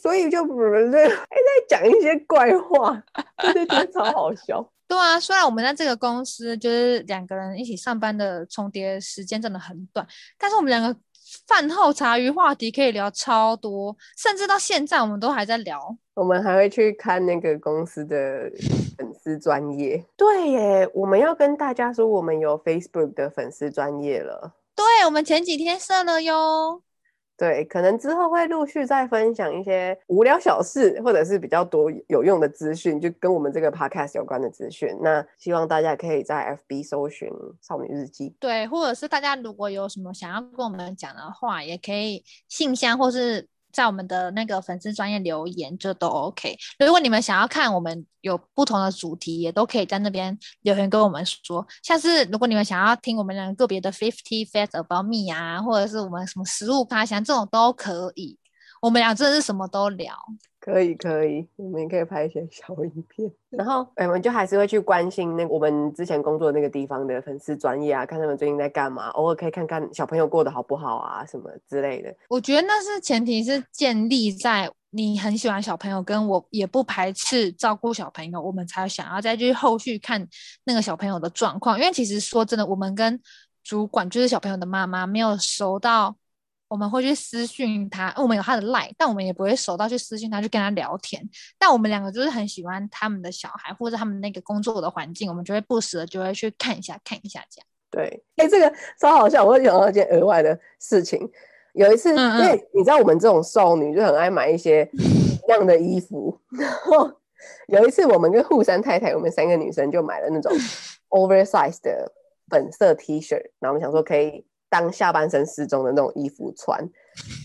所以就还在讲一些怪话，就觉得超好笑。对啊，虽然我们在这个公司就是两个人一起上班的重叠时间真的很短，但是我们两个饭后茶余话题可以聊超多，甚至到现在我们都还在聊。我们还会去看那个公司的粉丝专业。对耶，我们要跟大家说，我们有 Facebook 的粉丝专业了。对，我们前几天设了哟。对，可能之后会陆续再分享一些无聊小事，或者是比较多有用的资讯，就跟我们这个 podcast 有关的资讯。那希望大家可以在 FB 搜寻“少女日记”，对，或者是大家如果有什么想要跟我们讲的话，也可以信箱或是。在我们的那个粉丝专业留言这都 OK。如果你们想要看我们有不同的主题，也都可以在那边留言跟我们说。像是如果你们想要听我们两个个别的 Fifty Facts About Me 啊，或者是我们什么食物趴箱这种都可以。我们俩真的是什么都聊。可以可以，我们也可以拍一些小影片，然后我们就还是会去关心那我们之前工作的那个地方的粉丝专业啊，看他们最近在干嘛，偶尔可以看看小朋友过得好不好啊，什么之类的。我觉得那是前提是建立在你很喜欢小朋友，跟我也不排斥照顾小朋友，我们才想要再去后续看那个小朋友的状况。因为其实说真的，我们跟主管就是小朋友的妈妈没有熟到。我们会去私讯他，我们有他的 line，但我们也不会手到去私讯他，去跟他聊天。但我们两个就是很喜欢他们的小孩，或者他们那个工作的环境，我们就会不时的就会去看一下，看一下这样。对，哎、欸，这个超好笑，我会想到一件额外的事情。有一次，嗯嗯因为你知道我们这种少女就很爱买一些一样的衣服，然后有一次我们跟户山太太，我们三个女生就买了那种 [laughs] oversize 的粉色 T 恤，然后我们想说可以。当下半身失踪的那种衣服穿，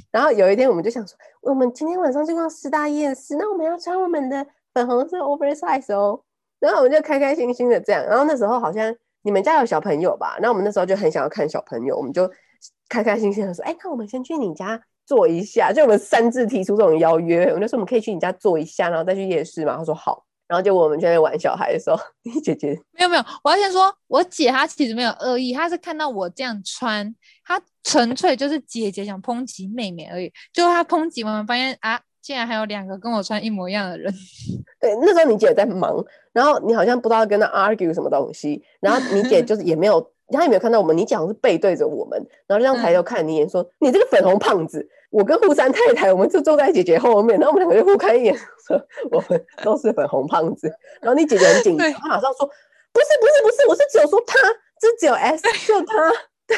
然后有一天我们就想说，我们今天晚上去逛师大夜市，那我们要穿我们的粉红色 oversize 哦，然后我们就开开心心的这样，然后那时候好像你们家有小朋友吧，那我们那时候就很想要看小朋友，我们就开开心心的说，哎，那我们先去你家坐一下，就我们擅自提出这种邀约，我们就说我们可以去你家坐一下，然后再去夜市嘛，他说好。然后就我们在那玩小孩的时候，[laughs] 你姐姐没有没有，我要先说，我姐她其实没有恶意，她是看到我这样穿，她纯粹就是姐姐想抨击妹妹而已。就她抨击我们，发现啊，竟然还有两个跟我穿一模一样的人。[laughs] 对，那时候你姐在忙，然后你好像不知道跟她 argue 什么东西，然后你姐就是也没有，她也没有看到我们，你姐好像是背对着我们，然后就这样抬头看你一眼，说、嗯：“你这个粉红胖子。”我跟户山太太，我们就坐在姐姐后面，然后我们两个就互看一眼，说我们都是粉红胖子。然后你姐姐很紧张，她马上说不是不是不是，我是只有说他，这只有 S，就他。对，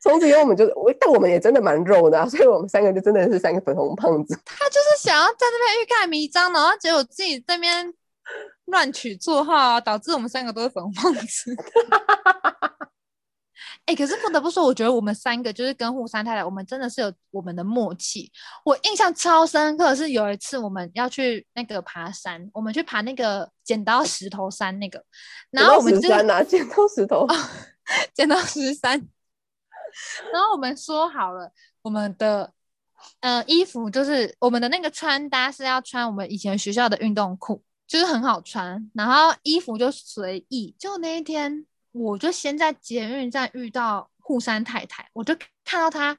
从此以后我们就，但我们也真的蛮肉的，啊，所以我们三个就真的是三个粉红胖子。他就是想要在这边欲盖弥彰，然后结果自己这边乱取绰号，啊，导致我们三个都是粉红胖子。[laughs] 哎、欸，可是不得不说，我觉得我们三个就是跟护山太太，我们真的是有我们的默契。我印象超深刻，是有一次我们要去那个爬山，我们去爬那个剪刀石头山那个，然后我们就拿剪刀石头，哦，[laughs] 剪刀石山。然后我们说好了，我们的呃衣服就是我们的那个穿搭是要穿我们以前学校的运动裤，就是很好穿，然后衣服就随意。就那一天。我就先在捷运站遇到户山太太，我就看到她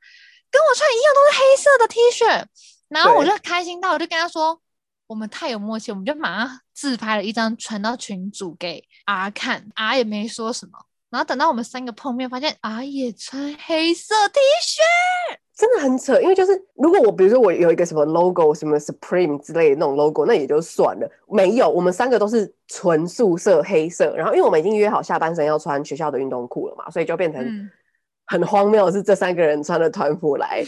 跟我穿一样，都是黑色的 T 恤，然后我就开心到，我就跟她说，我们太有默契，我们就马上自拍了一张传到群组给 R 看，R 也没说什么，然后等到我们三个碰面，发现 R 也穿黑色 T 恤。真的很扯，因为就是如果我比如说我有一个什么 logo，什么 Supreme 之类的那种 logo，那也就算了。没有，我们三个都是纯素色黑色。然后因为我们已经约好下半身要穿学校的运动裤了嘛，所以就变成很荒谬的是这三个人穿了团服来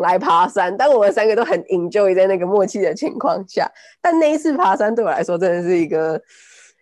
来爬山。但我们三个都很 enjoy 在那个默契的情况下。但那一次爬山对我来说真的是一个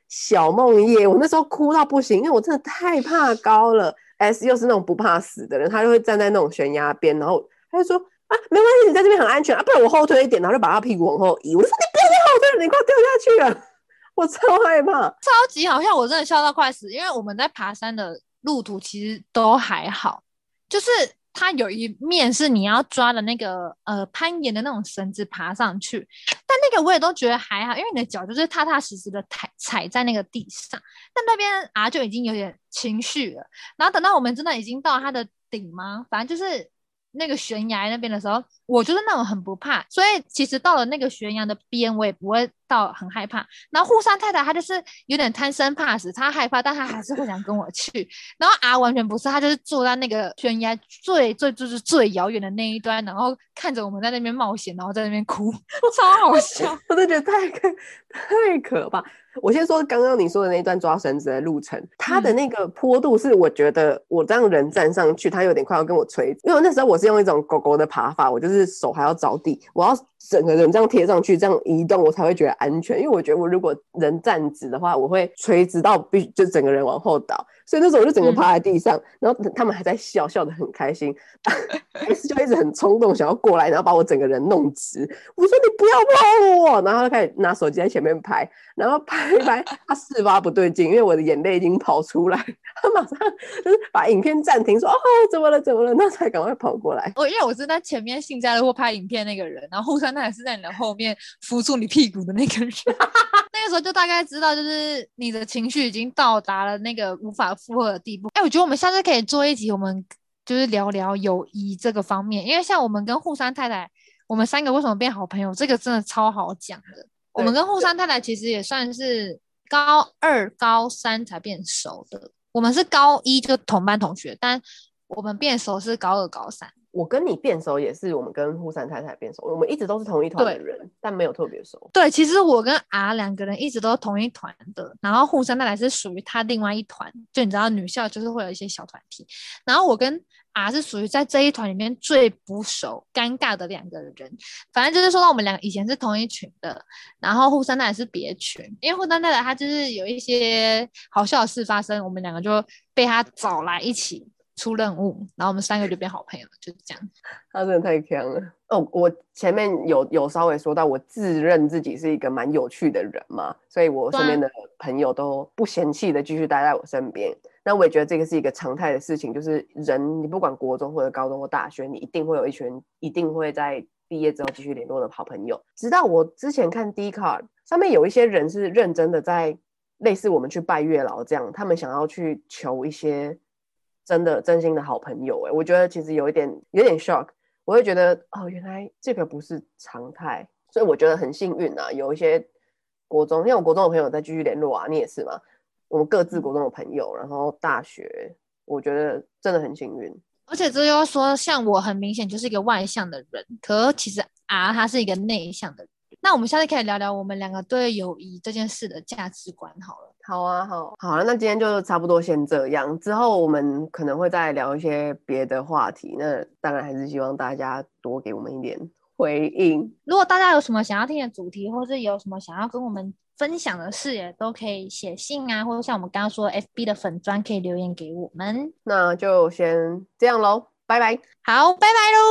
小梦夜，我那时候哭到不行，因为我真的太怕高了。S 又是那种不怕死的人，他就会站在那种悬崖边，然后他就说啊，没关系，你在这边很安全啊，不然我后退一点，然后就把他屁股往后移。我说你不要再后退了，你快掉下去了，[laughs] 我超害怕，超级好像，我真的笑到快死，因为我们在爬山的路途其实都还好，就是。它有一面是你要抓的那个呃攀岩的那种绳子爬上去，但那个我也都觉得还好，因为你的脚就是踏踏实实的踩踩在那个地上。但那边啊就已经有点情绪了，然后等到我们真的已经到它的顶吗？反正就是。那个悬崖那边的时候，我就是那种很不怕，所以其实到了那个悬崖的边，我也不会到很害怕。然后户山太太她就是有点贪生怕死，她害怕，但她还是会想跟我去。然后啊，完全不是，她就是坐在那个悬崖最最就是最遥远的那一端，然后看着我们在那边冒险，然后在那边哭，[laughs] 超好笑，[laughs] 我都觉得太可太可怕。我先说刚刚你说的那段抓绳子的路程，它的那个坡度是我觉得我这样人站上去，它有点快要跟我垂直，因为那时候我是用一种狗狗的爬法，我就是手还要着地，我要整个人这样贴上去，这样移动我才会觉得安全。因为我觉得我如果人站直的话，我会垂直到必就整个人往后倒。所以那时候我就整个趴在地上，嗯、然后他们还在笑，笑得很开心。S 就一直很冲动，想要过来，然后把我整个人弄直。我说你不要碰我，然后他开始拿手机在前面拍，然后拍一拍，他事发不对劲，因为我的眼泪已经跑出来，他马上就是把影片暂停，说哦怎么了怎么了，那才赶快跑过来。我因为我是在前面幸灾乐祸拍影片那个人，然后后山他也是在你的后面扶住你屁股的那个人。[laughs] 那个时候就大概知道，就是你的情绪已经到达了那个无法。负荷的地步，哎、欸，我觉得我们下次可以做一集，我们就是聊聊友谊这个方面，因为像我们跟户山太太，我们三个为什么变好朋友，这个真的超好讲的。我们跟户山太太其实也算是高二、高三才变熟的，我们是高一就同班同学，但我们变熟是高二、高三。我跟你变熟也是我们跟户山太太变熟，我们一直都是同一团的人，但没有特别熟。对，其实我跟 R 两个人一直都是同一团的，然后户山太太是属于他另外一团，就你知道女校就是会有一些小团体，然后我跟 R 是属于在这一团里面最不熟、尴尬的两个人。反正就是说到我们两个以前是同一群的，然后户山太太是别群，因为户山太太她就是有一些好笑的事发生，我们两个就被她找来一起。出任务，然后我们三个就变好朋友了，就是这样。他真的太强了哦！我前面有有稍微说到，我自认自己是一个蛮有趣的人嘛，所以我身边的朋友都不嫌弃的继续待在我身边。那我也觉得这个是一个常态的事情，就是人你不管国中或者高中或大学，你一定会有一群一定会在毕业之后继续联络的好朋友。直到我之前看 Dcard 上面有一些人是认真的在类似我们去拜月老这样，他们想要去求一些。真的真心的好朋友哎，我觉得其实有一点有点 shock，我会觉得哦，原来这个不是常态，所以我觉得很幸运啊，有一些国中，因为我国中的朋友在继续联络啊，你也是吗？我们各自国中的朋友，然后大学，我觉得真的很幸运。而且这又说，像我很明显就是一个外向的人，可其实啊，他是一个内向的人。那我们下次可以聊聊我们两个对友谊这件事的价值观好了。好啊，好，好了，那今天就差不多先这样。之后我们可能会再聊一些别的话题。那当然还是希望大家多给我们一点回应。如果大家有什么想要听的主题，或是有什么想要跟我们分享的事，也都可以写信啊，或者像我们刚刚说 FB 的粉砖可以留言给我们。那就先这样喽，拜拜。好，拜拜喽。